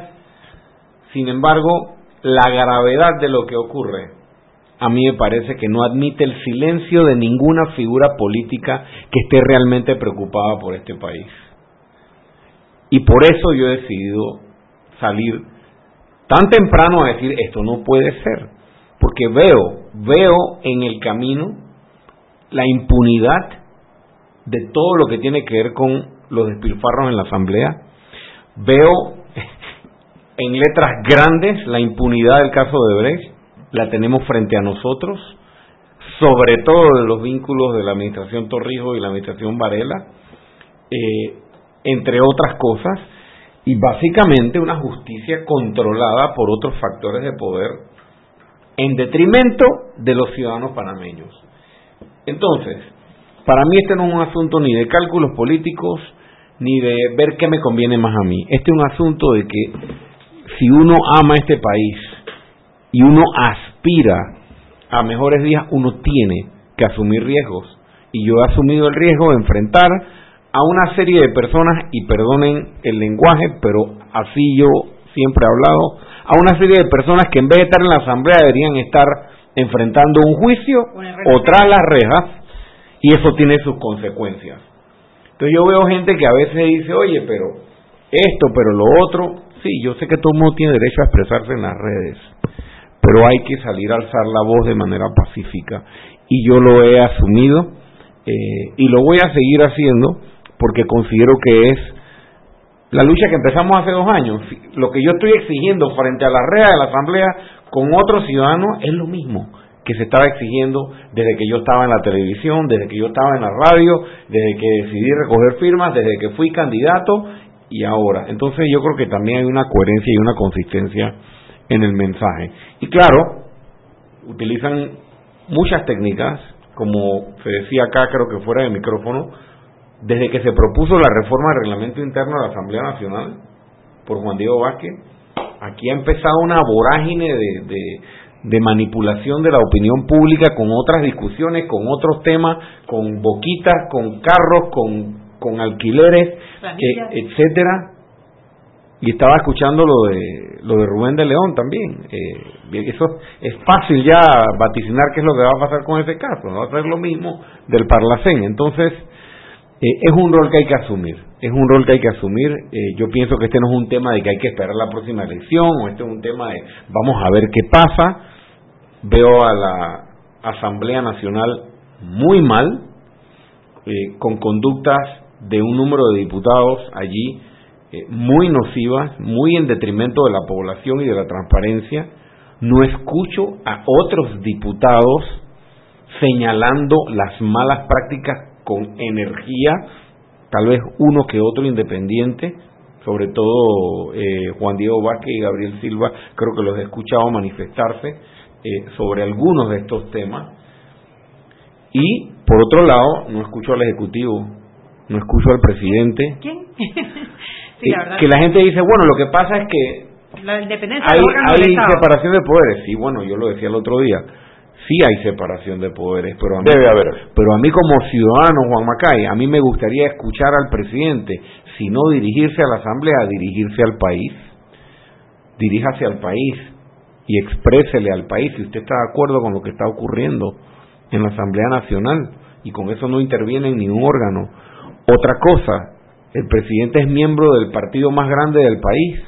Sin embargo, la gravedad de lo que ocurre a mí me parece que no admite el silencio de ninguna figura política que esté realmente preocupada por este país. Y por eso yo he decidido salir tan temprano a decir esto no puede ser, porque veo, veo en el camino la impunidad de todo lo que tiene que ver con los despilfarros en la Asamblea, veo en letras grandes la impunidad del caso de Brecht, la tenemos frente a nosotros, sobre todo de los vínculos de la administración Torrijos y la administración Varela, eh, entre otras cosas, y básicamente una justicia controlada por otros factores de poder en detrimento de los ciudadanos panameños. Entonces, para mí este no es un asunto ni de cálculos políticos, ni de ver qué me conviene más a mí. Este es un asunto de que si uno ama este país y uno aspira a mejores días, uno tiene que asumir riesgos. Y yo he asumido el riesgo de enfrentar a una serie de personas, y perdonen el lenguaje, pero así yo siempre he hablado, a una serie de personas que en vez de estar en la asamblea deberían estar enfrentando un juicio o tras las rejas, y eso tiene sus consecuencias. Entonces yo veo gente que a veces dice, oye, pero esto, pero lo otro, sí, yo sé que todo el mundo tiene derecho a expresarse en las redes, pero hay que salir a alzar la voz de manera pacífica. Y yo lo he asumido eh, y lo voy a seguir haciendo porque considero que es la lucha que empezamos hace dos años. Lo que yo estoy exigiendo frente a la red de la Asamblea con otros ciudadanos es lo mismo que se estaba exigiendo desde que yo estaba en la televisión, desde que yo estaba en la radio, desde que decidí recoger firmas, desde que fui candidato y ahora. Entonces yo creo que también hay una coherencia y una consistencia en el mensaje. Y claro, utilizan muchas técnicas, como se decía acá, creo que fuera de micrófono, desde que se propuso la reforma del reglamento interno de la Asamblea Nacional por Juan Diego Vázquez, aquí ha empezado una vorágine de, de, manipulación de la opinión pública con otras discusiones, con otros temas, con boquitas, con carros, con, con alquileres, etcétera. Y estaba escuchando lo de lo de Rubén de León también. Eh, eso es fácil ya vaticinar qué es lo que va a pasar con ese caso. No va a ser lo mismo del Parlacén. Entonces eh, es un rol que hay que asumir, es un rol que hay que asumir. Eh, yo pienso que este no es un tema de que hay que esperar la próxima elección, o este es un tema de vamos a ver qué pasa. Veo a la Asamblea Nacional muy mal, eh, con conductas de un número de diputados allí muy nocivas, muy en detrimento de la población y de la transparencia. No escucho a otros diputados señalando las malas prácticas con energía, tal vez uno que otro independiente, sobre todo eh, Juan Diego Vázquez y Gabriel Silva, creo que los he escuchado manifestarse eh, sobre algunos de estos temas. Y por otro lado, no escucho al Ejecutivo, no escucho al presidente. ¿Quién? sí, la eh, que la gente dice, bueno, lo que pasa es que la independencia hay, hay separación de poderes. Sí, bueno, yo lo decía el otro día sí hay separación de poderes, pero a mí, Debe haber. Pero a mí como ciudadano, Juan Macay, a mí me gustaría escuchar al presidente, si no dirigirse a la Asamblea, dirigirse al país. Diríjase al país y exprésele al país si usted está de acuerdo con lo que está ocurriendo en la Asamblea Nacional y con eso no interviene en ningún órgano. Otra cosa, el presidente es miembro del partido más grande del país.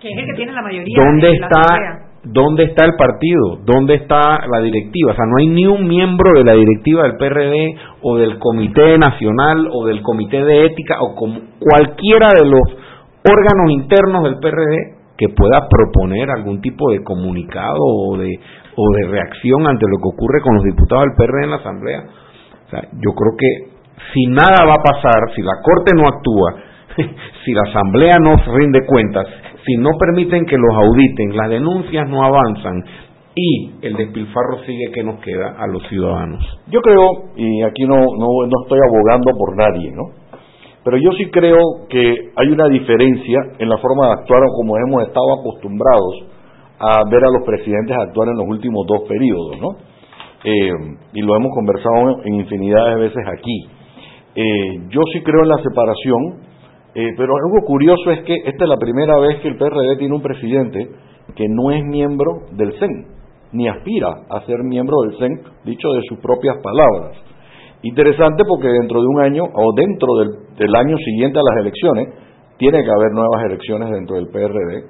Que es el que tiene la mayoría. ¿Dónde está ¿Dónde está el partido? ¿Dónde está la directiva? O sea, no hay ni un miembro de la directiva del PRD o del Comité Nacional o del Comité de Ética o cualquiera de los órganos internos del PRD que pueda proponer algún tipo de comunicado o de, o de reacción ante lo que ocurre con los diputados del PRD en la Asamblea. O sea, yo creo que si nada va a pasar, si la Corte no actúa, si la Asamblea no rinde cuentas, si no permiten que los auditen, las denuncias no avanzan y el despilfarro sigue que nos queda a los ciudadanos. Yo creo, y aquí no, no, no estoy abogando por nadie, ¿no? Pero yo sí creo que hay una diferencia en la forma de actuar como hemos estado acostumbrados a ver a los presidentes actuar en los últimos dos periodos, ¿no? Eh, y lo hemos conversado en infinidad de veces aquí. Eh, yo sí creo en la separación eh, pero algo curioso es que esta es la primera vez que el PRD tiene un presidente que no es miembro del CEN, ni aspira a ser miembro del CEN, dicho de sus propias palabras. Interesante porque dentro de un año o dentro del, año siguiente a las elecciones, tiene que haber nuevas elecciones dentro del PRD.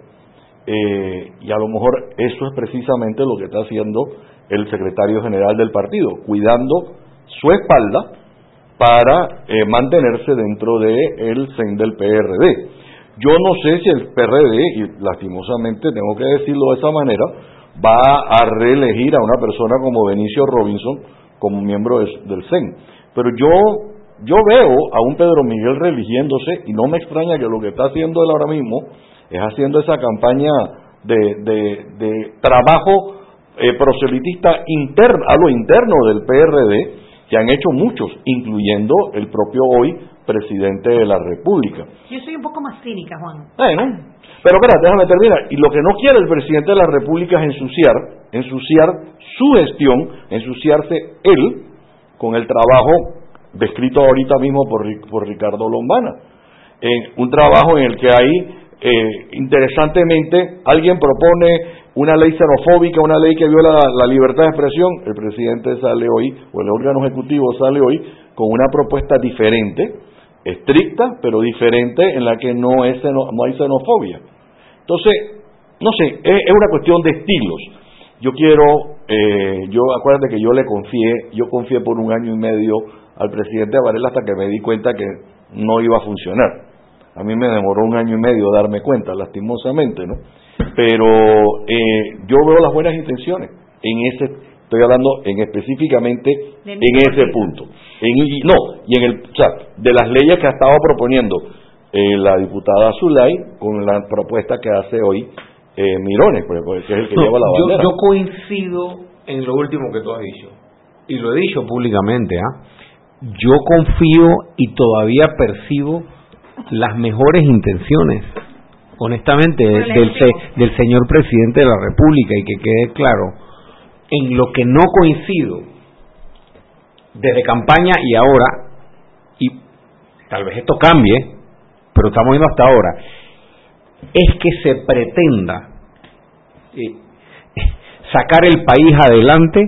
Eh, y a lo mejor eso es precisamente lo que está haciendo el secretario general del partido, cuidando su espalda para eh, mantenerse dentro del el CEN del PRD. Yo no sé si el PRD, y lastimosamente tengo que decirlo de esa manera, va a reelegir a una persona como Benicio Robinson como miembro del CEN. Pero yo, yo veo a un Pedro Miguel reeligiéndose y no me extraña que lo que está haciendo él ahora mismo es haciendo esa campaña de, de, trabajo eh, proselitista interno, a lo interno del PRD, que han hecho muchos, incluyendo el propio hoy presidente de la República. Yo soy un poco más cínica, Juan. Bueno, pero espera, déjame terminar. Y lo que no quiere el presidente de la República es ensuciar, ensuciar su gestión, ensuciarse él con el trabajo descrito ahorita mismo por, por Ricardo Lombana. En un trabajo en el que hay, eh, interesantemente, alguien propone una ley xenofóbica, una ley que viola la, libertad de expresión, el presidente sale hoy, o el órgano ejecutivo sale hoy, con una propuesta diferente, estricta, pero diferente, en la que no, hay xenofobia. Entonces, no sé, es, una cuestión de estilos. yo quiero, eh, yo acuérdate que yo le confié, yo confié por un año y medio al presidente Varela hasta que me di cuenta que no iba a funcionar. A mí me demoró un año y medio darme cuenta, lastimosamente, ¿no? Pero eh, yo veo las buenas intenciones en ese, estoy hablando en específicamente en ese punto. En, no, y en el, o sea, de las leyes que ha estado proponiendo eh, la diputada Zulay con la propuesta que hace hoy eh, Mirones, que es el que lleva la bandera. Yo, coincido en lo último que tú has dicho, y lo he dicho públicamente, ¿ah? yo confío y todavía percibo las mejores intenciones, honestamente, del, del señor presidente de la República, y que quede claro, en lo que no coincido desde campaña y ahora, y tal vez esto cambie, pero estamos viendo hasta ahora, es que se pretenda eh, sacar el país adelante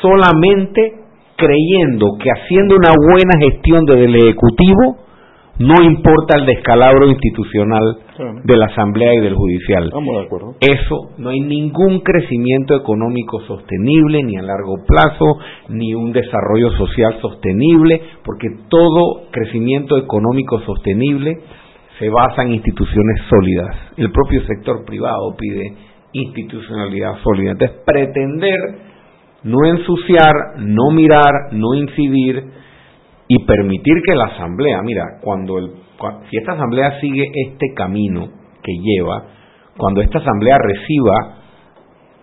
solamente creyendo que haciendo una buena gestión desde el Ejecutivo no importa el descalabro institucional de la Asamblea y del Judicial. de acuerdo. Eso, no hay ningún crecimiento económico sostenible, ni a largo plazo, ni un desarrollo social sostenible, porque todo crecimiento económico sostenible se basa en instituciones sólidas. El propio sector privado pide institucionalidad sólida. Entonces, pretender no ensuciar, no mirar, no incidir y permitir que la Asamblea, mira, cuando el, si esta Asamblea sigue este camino que lleva, cuando esta Asamblea reciba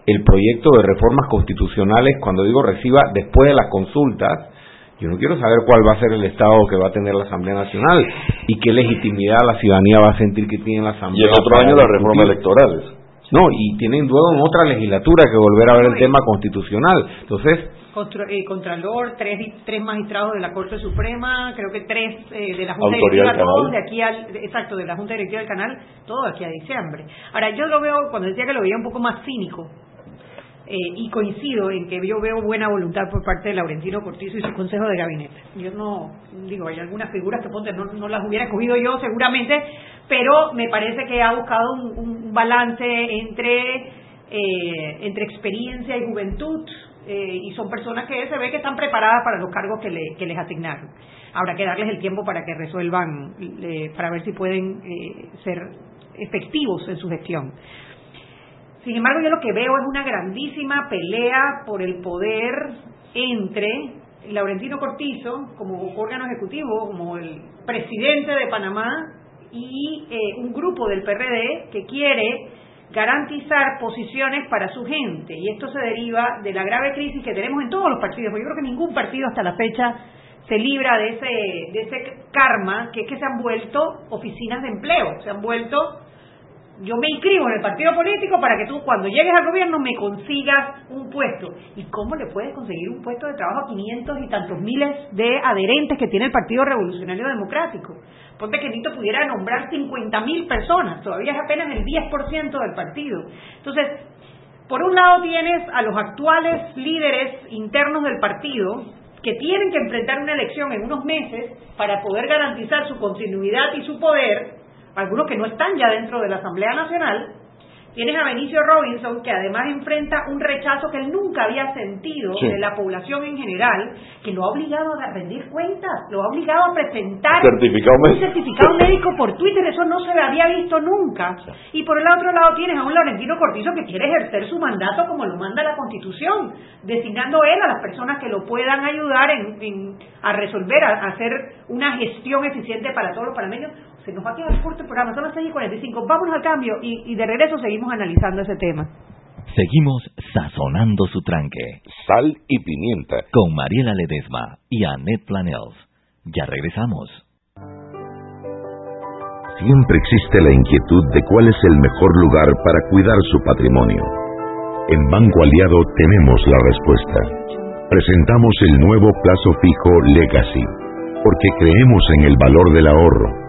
el proyecto de reformas constitucionales, cuando digo reciba después de las consultas, yo no quiero saber cuál va a ser el estado que va a tener la Asamblea Nacional y qué legitimidad la ciudadanía va a sentir que tiene la Asamblea. Y el otro año las reformas electorales. No, y tienen luego en otra legislatura que volver a ver el tema constitucional. Entonces, eh, Contralor, tres, tres magistrados de la Corte Suprema, creo que tres eh, de la Junta Directiva, todos de aquí al, exacto, de la Junta Directiva del Canal, todo aquí a diciembre. Ahora, yo lo veo, cuando decía que lo veía un poco más cínico, eh, y coincido en que yo veo buena voluntad por parte de Laurentino Cortizo y su consejo de gabinete. Yo no, digo, hay algunas figuras que ponte, no, las hubiera escogido yo seguramente, pero me parece que ha buscado un, balance entre, eh, entre experiencia y juventud, eh, y son personas que se ve que están preparadas para los cargos que, le, que les asignaron. Habrá que darles el tiempo para que resuelvan, para ver si pueden ser efectivos en su gestión. Sin embargo, yo lo que veo es una grandísima pelea por el poder entre Laurentino Cortizo, como órgano ejecutivo, como el presidente de Panamá, y eh, un grupo del PRD que quiere garantizar posiciones para su gente. Y esto se deriva de la grave crisis que tenemos en todos los partidos, porque yo creo que ningún partido hasta la fecha se libra de ese, de ese karma, que es que se han vuelto oficinas de empleo, se han vuelto yo me inscribo en el partido político para que tú cuando llegues al gobierno me consigas un puesto. ¿Y cómo le puedes conseguir un puesto de trabajo a 500 y tantos miles de adherentes que tiene el Partido Revolucionario Democrático? Ponte que Nito pudiera nombrar 50 mil personas, todavía es apenas el 10% del partido. Entonces, por un lado tienes a los actuales líderes internos del partido que tienen que enfrentar una elección en unos meses para poder garantizar su continuidad y su poder, algunos que no están ya dentro de la Asamblea Nacional, Tienes a Benicio Robinson, que además enfrenta un rechazo que él nunca había sentido de la población en general, que lo ha obligado a rendir cuentas, lo ha obligado a presentar un certificado médico por Twitter, eso no se había visto nunca. Y por el otro lado tienes a un Laurentino Cortizo que quiere ejercer su mandato como lo manda la Constitución, designando él a las personas que lo puedan ayudar en, a resolver, a, hacer una gestión eficiente para todos los panameños se nos va a quedar corto el programa, son las 6 y 45. Vámonos al cambio y, y de regreso seguimos analizando ese tema. Seguimos sazonando su tranque. Sal y pimienta. Con Mariela Ledesma y Annette Planels. Ya regresamos. Siempre existe la inquietud de cuál es el mejor lugar para cuidar su patrimonio. En Banco Aliado tenemos la respuesta. Presentamos el nuevo plazo fijo Legacy, porque creemos en el valor del ahorro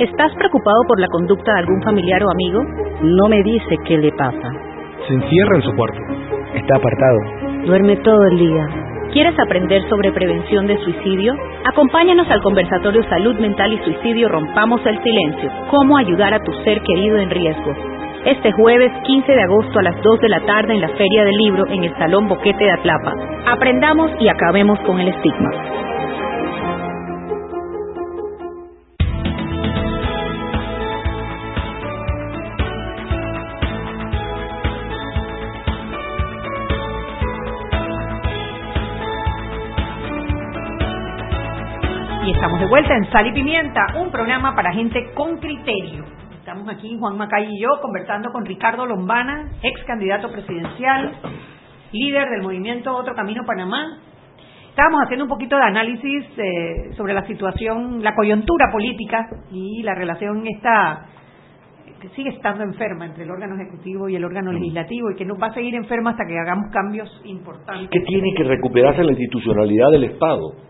¿Estás preocupado por la conducta de algún familiar o amigo? No me dice qué le pasa. Se encierra en su cuarto. Está apartado. Duerme todo el día. ¿Quieres aprender sobre prevención de suicidio? Acompáñanos al conversatorio Salud Mental y Suicidio Rompamos el Silencio. Cómo ayudar a tu ser querido en riesgo. Este jueves 15 de agosto a las 2 de la tarde en la Feria del Libro en el Salón Boquete de Atlapa. Aprendamos y acabemos con el estigma. Vuelta en Sal y Pimienta, un programa para gente con criterio. Estamos aquí, Juan Macay y yo, conversando con Ricardo Lombana, ex candidato presidencial, líder del movimiento Otro Camino Panamá. Estábamos haciendo un poquito de análisis eh, sobre la situación, la coyuntura política y la relación esta que sigue estando enferma entre el órgano ejecutivo y el órgano legislativo y que no va a seguir enferma hasta que hagamos cambios importantes. que tiene que recuperarse la institucionalidad del Estado.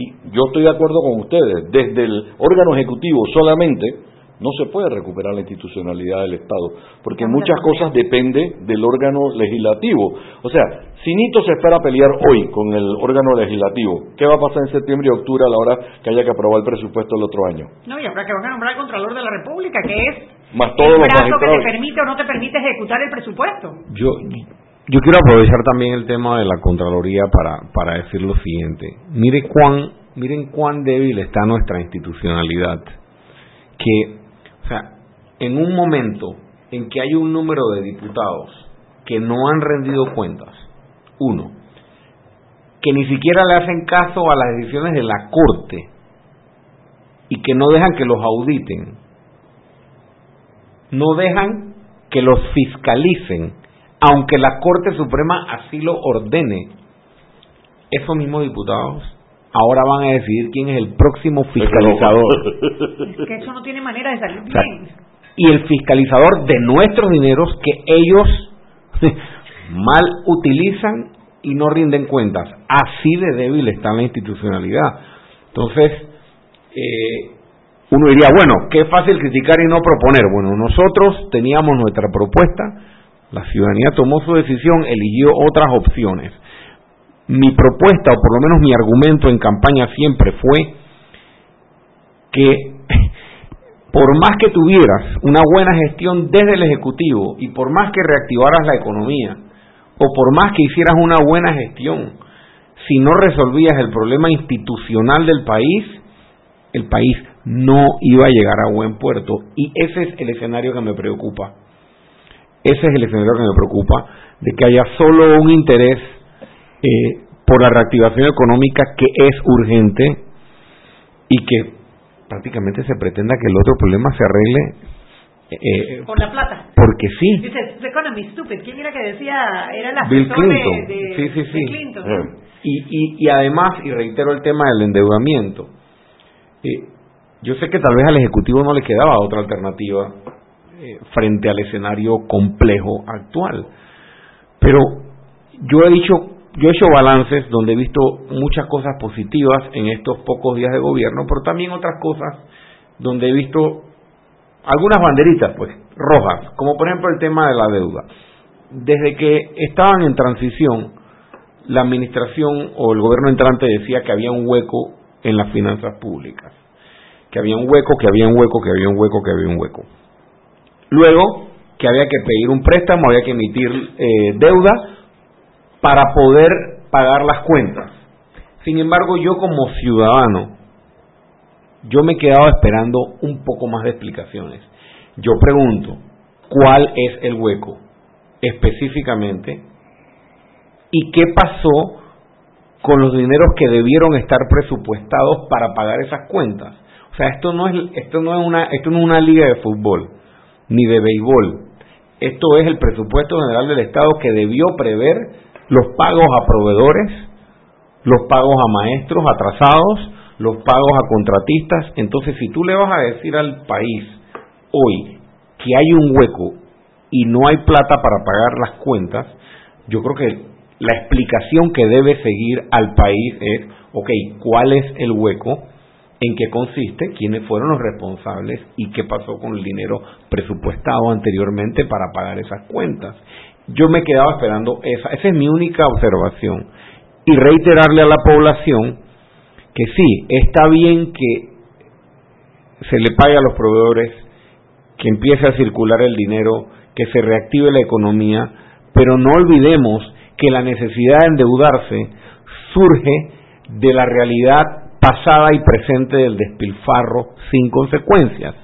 Y yo estoy de acuerdo con ustedes, desde el órgano ejecutivo solamente no se puede recuperar la institucionalidad del Estado, porque muchas cosas dependen del órgano legislativo. O sea, si Nito se espera pelear hoy con el órgano legislativo, ¿qué va a pasar en septiembre y octubre a la hora que haya que aprobar el presupuesto del otro año? No, y habrá que van a nombrar al Contralor de la República, que es Más todos el los brazo que te permite o no te permite ejecutar el presupuesto. Yo, yo quiero aprovechar también el tema de la Contraloría para, para decir lo siguiente. Mire cuán, miren cuán débil está nuestra institucionalidad. Que, o sea, en un momento en que hay un número de diputados que no han rendido cuentas, uno, que ni siquiera le hacen caso a las decisiones de la Corte y que no dejan que los auditen, no dejan que los fiscalicen, aunque la Corte Suprema así lo ordene, esos mismos diputados ahora van a decidir quién es el próximo fiscalizador. Es que eso no tiene manera de salir sea, bien. Y el fiscalizador de nuestros dineros que ellos mal utilizan y no rinden cuentas. Así de débil está la institucionalidad. Entonces, eh, uno diría, bueno, qué fácil criticar y no proponer. Bueno, nosotros teníamos nuestra propuesta, la ciudadanía tomó su decisión, eligió otras opciones. Mi propuesta, o por lo menos mi argumento en campaña siempre fue que por más que tuvieras una buena gestión desde el Ejecutivo y por más que reactivaras la economía, o por más que hicieras una buena gestión, si no resolvías el problema institucional del país, el país no iba a llegar a buen puerto. Y ese es el escenario que me preocupa. Ese es el escenario que me preocupa, de que haya solo un interés eh, por la reactivación económica que es urgente y que prácticamente se pretenda que el otro problema se arregle eh, Por la plata. porque sí. Dice, "The economy stupid. ¿Quién era que decía? Era el Bill de- Clinton. de, sí, sí, de sí. Clinton. Eh. Y, y, y además, y reitero el tema del endeudamiento, eh, yo sé que tal vez al Ejecutivo no le quedaba otra alternativa eh, frente al escenario complejo actual. Pero yo he dicho, yo he hecho balances donde he visto muchas cosas positivas en estos pocos días de gobierno, pero también otras cosas donde he visto algunas banderitas, pues, rojas, como por ejemplo el tema de la deuda. Desde que estaban en transición, la administración o el gobierno entrante decía que había un hueco en las finanzas públicas, que había un hueco, que había un hueco, que había un hueco, que había un hueco. Luego, que había que pedir un préstamo, había que emitir eh, deuda para poder pagar las cuentas. Sin embargo, yo como ciudadano, yo me he quedado esperando un poco más de explicaciones. Yo pregunto, ¿cuál es el hueco específicamente? ¿Y qué pasó con los dineros que debieron estar presupuestados para pagar esas cuentas? O sea, esto no es esto no es una esto no es una liga de fútbol ni de béisbol. Esto es el presupuesto general del Estado que debió prever los pagos a proveedores, los pagos a maestros atrasados, los pagos a contratistas. Entonces, si tú le vas a decir al país hoy que hay un hueco y no hay plata para pagar las cuentas, yo creo que la explicación que debe seguir al país es, ok, ¿cuál es el hueco? ¿En qué consiste? ¿Quiénes fueron los responsables? ¿Y qué pasó con el dinero presupuestado anteriormente para pagar esas cuentas? Yo me quedaba esperando esa, esa es mi única observación. Y reiterarle a la población que sí, está bien que se le pague a los proveedores, que empiece a circular el dinero, que se reactive la economía, pero no olvidemos que la necesidad de endeudarse surge de la realidad pasada y presente del despilfarro sin consecuencias.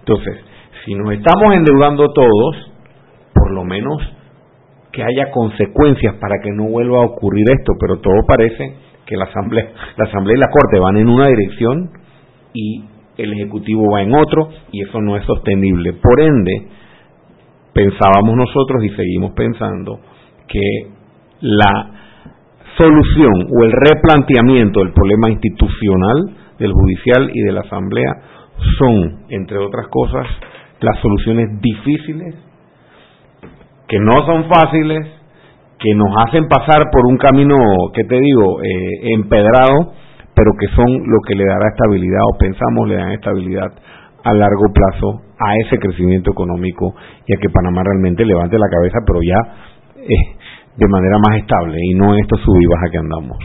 Entonces, si nos estamos endeudando todos, por lo menos que haya consecuencias para que no vuelva a ocurrir esto, pero todo parece que la Asamblea, la Asamblea y la Corte van en una dirección y el Ejecutivo va en otro y eso no es sostenible. Por ende, pensábamos nosotros y seguimos pensando que la solución o el replanteamiento del problema institucional del judicial y de la asamblea son, entre otras cosas, las soluciones difíciles, que no son fáciles, que nos hacen pasar por un camino, que te digo?, eh, empedrado, pero que son lo que le dará estabilidad o pensamos le dan estabilidad a largo plazo a ese crecimiento económico y a que Panamá realmente levante la cabeza, pero ya eh, de manera más estable y no en estos sub y baja que andamos.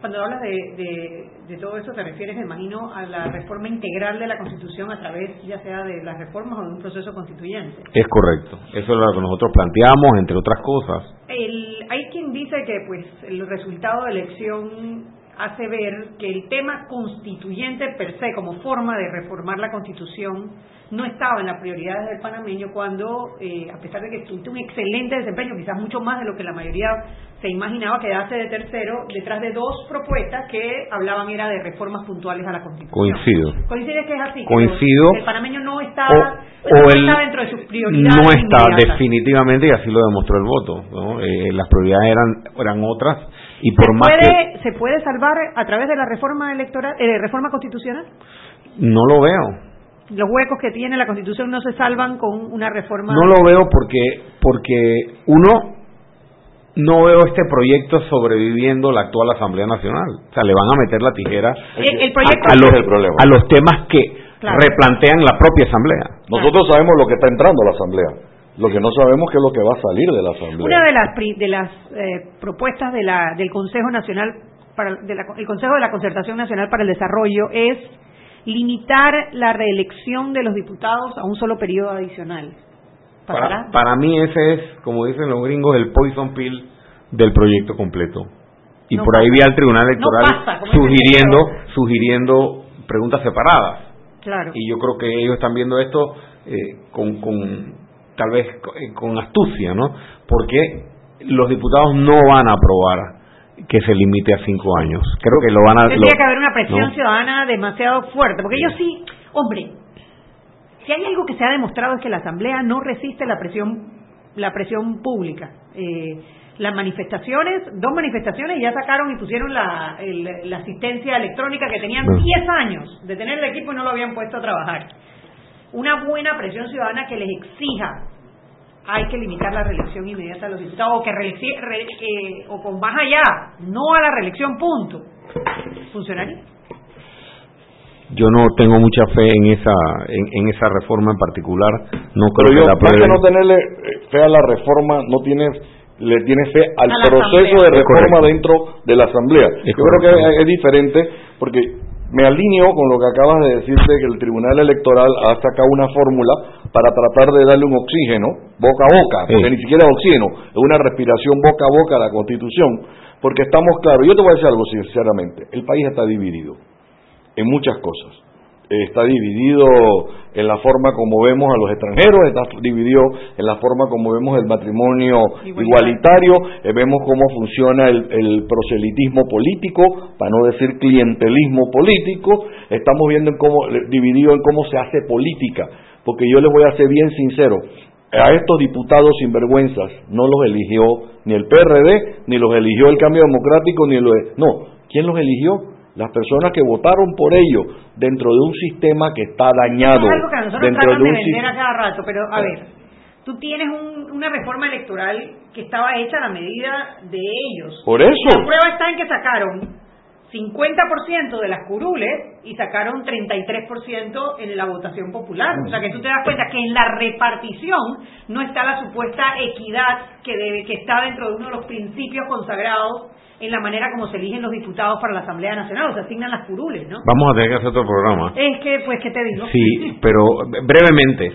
Cuando hablas de, de, todo eso, te refieres, me imagino, a la reforma integral de la Constitución a través, ya sea de las reformas o de un proceso constituyente. Es correcto. Eso es lo que nosotros planteamos, entre otras cosas. El, hay quien dice que pues el resultado de elección hace ver que el tema constituyente per se, como forma de reformar la Constitución, no estaba en las prioridades del panameño cuando, eh, a pesar de que tuvo un excelente desempeño, quizás mucho más de lo que la mayoría se imaginaba, quedarse de tercero detrás de dos propuestas que hablaban era de reformas puntuales a la Constitución. Coincido. Coincide que es así. Coincido. el panameño no estaba, dentro de sus prioridades. No está, definitivamente, y así lo demostró el voto. Eh, las prioridades eran, eran otras. Y por ¿Se, más puede, ¿Se puede salvar a través de la reforma electoral, eh, reforma constitucional? No lo veo los huecos que tiene la Constitución no se salvan con una reforma. No lo veo porque porque uno no veo este proyecto sobreviviendo la actual Asamblea Nacional. O sea, le van a meter la tijera a, los, a los temas que replantean la propia Asamblea. Nosotros sabemos lo que está entrando a la Asamblea. Lo que no sabemos es lo que va a salir de la Asamblea. Una de las, de las eh, propuestas de la, del Consejo Nacional, para, de el Consejo de la Concertación Nacional para el Desarrollo es limitar la reelección de los diputados a un solo periodo adicional. Para, para, mí ese es, como dicen los gringos, el poison pill del proyecto completo. Y por ahí vi al Tribunal Electoral sugiriendo, sugiriendo preguntas separadas. Claro. Y yo creo que ellos están viendo esto eh, con, con, tal vez eh, con astucia, ¿no? Porque los diputados no van a aprobar que se limite a cinco años. Creo que lo van a... Tendría que haber una presión ciudadana demasiado fuerte, porque ellos sí, hombre, si hay algo que se ha demostrado es que la Asamblea no resiste la presión, la presión pública. Eh, las manifestaciones, dos manifestaciones, ya sacaron y pusieron la, la asistencia electrónica que tenían 10 años de tener el equipo y no lo habían puesto a trabajar. Una buena presión ciudadana que les exija hay que limitar la reelección inmediata de los diputados o que eh, o con más allá, no a la reelección, punto. ¿Funcionaría? Yo no tengo mucha fe en esa en, esa reforma en particular. No creo que la que no tenerle eh, fe a la reforma, no tienes le tiene fe al proceso de reforma dentro de la asamblea. Yo creo que es diferente porque me alineo con lo que acabas de decirte que el Tribunal Electoral ha sacado una fórmula para tratar de darle un oxígeno boca a boca, porque ni siquiera es oxígeno, es una respiración boca a boca a la Constitución, porque estamos claros, yo te voy a decir algo sinceramente, el país está dividido en muchas cosas está dividido en la forma como vemos a los extranjeros, está dividido en la forma como vemos el matrimonio igualitario, eh, vemos cómo funciona el, proselitismo político, para no decir clientelismo político, estamos viendo en cómo, dividido en cómo se hace política, porque yo les voy a ser bien sincero, a estos diputados sinvergüenzas no los eligió ni el PRD, ni los eligió el Cambio Democrático, ni los... No, ¿quién los eligió? Las personas que votaron por ellos dentro de un sistema que está dañado. Es algo que a nosotros dentro de de un vender sis- a cada rato, pero a ver, tú tienes un- una reforma electoral que estaba hecha a la medida de ellos. Por eso. La prueba está en que sacaron 50% de las curules y sacaron 33% en la votación popular. O sea que tú te das cuenta que en la repartición no está la supuesta equidad que, debe, que está dentro de uno de los principios consagrados en la manera como se eligen los diputados para la Asamblea Nacional, o se asignan las curules, ¿no? Vamos a tener que hacer otro programa. Es que, pues, ¿qué te digo? Sí, pero brevemente.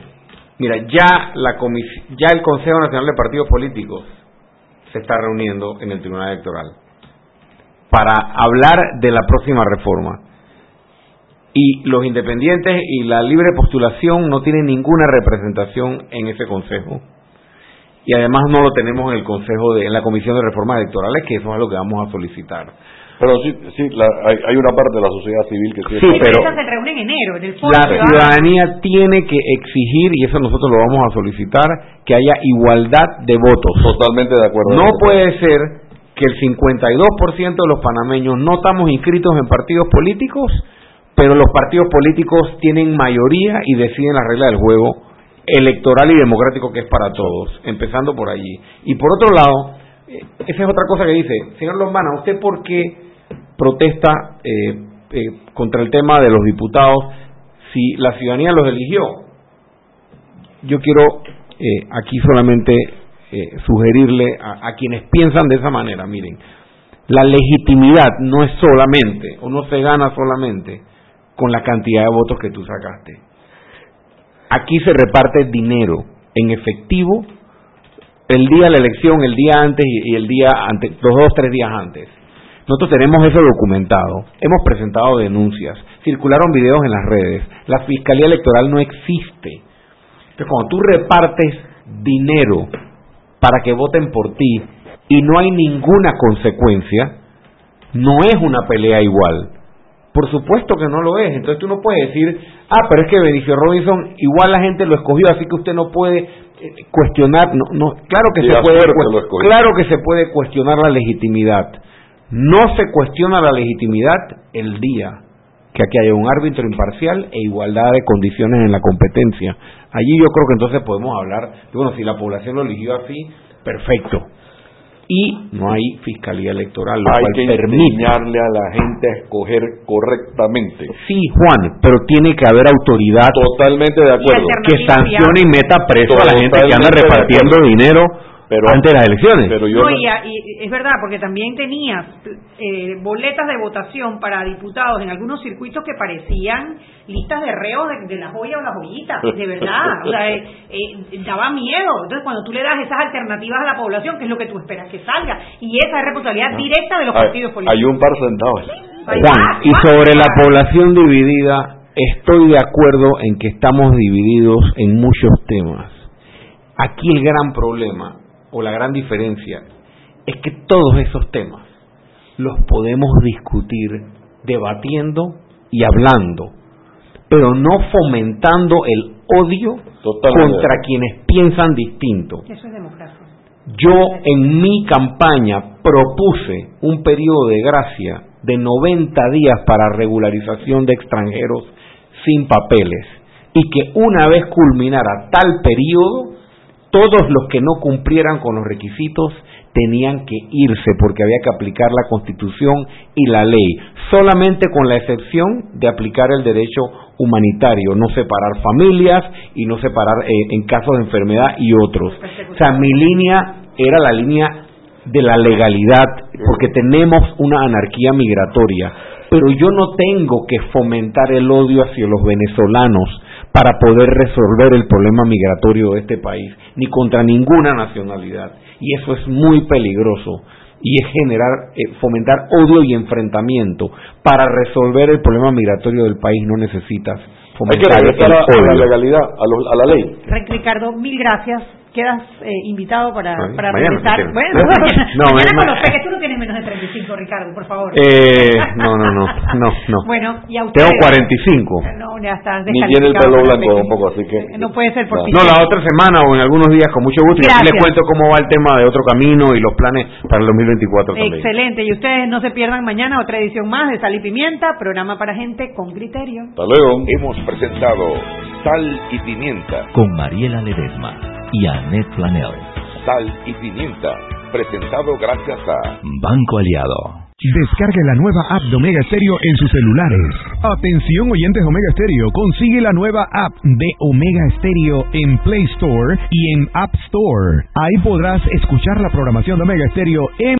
Mira, ya la comis- ya el Consejo Nacional de Partidos Políticos se está reuniendo en el Tribunal Electoral para hablar de la próxima reforma. Y los independientes y la libre postulación no tienen ninguna representación en ese consejo. Y además no lo tenemos en el consejo de en la Comisión de Reformas Electorales, que eso es lo que vamos a solicitar. Pero sí, sí la- hay, hay una parte de la sociedad civil que sí, Sí, pero- Esas se reúnen en enero, en el foro La ciudadanía tiene que exigir, y eso nosotros lo vamos a solicitar, que haya igualdad de votos. Totalmente de acuerdo. No puede ser que el 52% de los panameños no estamos inscritos en partidos políticos, pero los partidos políticos tienen mayoría y deciden la regla del juego electoral y democrático que es para todos, empezando por allí. Y por otro lado, eh, esa es otra cosa que dice, señor Lombana, ¿usted por qué protesta eh, eh, contra el tema de los diputados si la ciudadanía los eligió? Yo quiero eh, aquí solamente eh, sugerirle a, a quienes piensan de esa manera, miren, la legitimidad no es solamente, o no se gana solamente con la cantidad de votos que tú sacaste. Aquí se reparte dinero en efectivo el día de la elección, el día antes y, el día antes, los dos tres días antes. Nosotros tenemos eso documentado, hemos presentado denuncias, circularon videos en las redes, la Fiscalía Electoral no existe. Entonces, cuando tú repartes dinero para que voten por ti y no hay ninguna consecuencia, no es una pelea igual. Por supuesto que no lo es. Entonces tú no puedes decir, ah, pero es que Benicio Robinson, igual la gente lo escogió, así que usted no puede eh, cuestionar. No, no, claro que Y se puede, claro que se puede cuestionar la legitimidad. No se cuestiona la legitimidad el día que aquí haya un árbitro imparcial e igualdad de condiciones en la competencia. Allí yo creo que entonces podemos hablar, bueno, si la población lo eligió así, perfecto. Y no hay fiscalía electoral, lo hay cual que permite. enseñarle a la gente a escoger correctamente. Sí, Juan, pero tiene que haber autoridad Totalmente de acuerdo. que sancione y meta preso a la gente que anda repartiendo dinero Pero- antes de las elecciones. Pero yo No, y, es verdad, porque también tenías eh, boletas de votación para diputados en algunos circuitos que parecían listas de reos de, de la joya o la joyita, de verdad. O sea, eh, eh, daba miedo. Entonces, cuando tú le das esas alternativas a la población, que es lo que tú esperas que salga, y esa es responsabilidad directa de los hay, partidos políticos. hay un par sentados. Juan, y sobre la población dividida, estoy de acuerdo en que estamos divididos en muchos temas. Aquí el gran problema o la gran diferencia es que todos esos temas los podemos discutir debatiendo y hablando, pero no fomentando el odio Totalmente. contra quienes piensan distinto. Eso es democracia. Yo en mi campaña propuse un periodo de gracia de 90 días para regularización de extranjeros sin papeles y que una vez culminara tal periodo, todos los que no cumplieran con los requisitos tenían que irse porque había que aplicar la constitución y la ley, solamente con la excepción de aplicar el derecho humanitario, no separar familias y no separar eh, en casos de enfermedad y otros. O sea, mi línea era la línea de la legalidad, porque tenemos una anarquía migratoria, pero yo no tengo que fomentar el odio hacia los venezolanos para poder resolver el problema migratorio de este país, ni contra ninguna nacionalidad. Y eso es muy peligroso. Y es generar, eh, fomentar odio y enfrentamiento. Para resolver el problema migratorio del país no necesitas Hay que fomentar regresar a, la legalidad, a, lo- a la ley. Ricardo, mil gracias quedas eh, invitado para, Ay, para mañana, regresar. si quieres. Bueno, No, mañana, no, con los peques. Tú no tienes menos de 35, Ricardo, por favor. Eh, no, no, no, no, no. Bueno, y a ustedes. Tengo 45. No, ya estás Ni tiene el pelo blanco tampoco, así que... No puede ser por ti. No, la otra semana o en algunos días con mucho gusto. Y así Gracias. les cuento cómo va el tema de otro camino y los planes para el 2024 también. Excelente. Y ustedes no se pierdan mañana otra edición más de Sal y Pimienta, programa para gente con criterio. Hasta luego. Hemos presentado Sal y Pimienta. Con Mariela Ledesma y Annette Planel. Sal y Pimienta. Presentado gracias a Banco Aliado. Descargue la nueva app de Omega Stereo en sus celulares. Atención oyentes de Omega Stereo, consigue la nueva app de Omega Stereo en Play Store y en App Store. Ahí podrás escuchar la programación de Omega Stereo en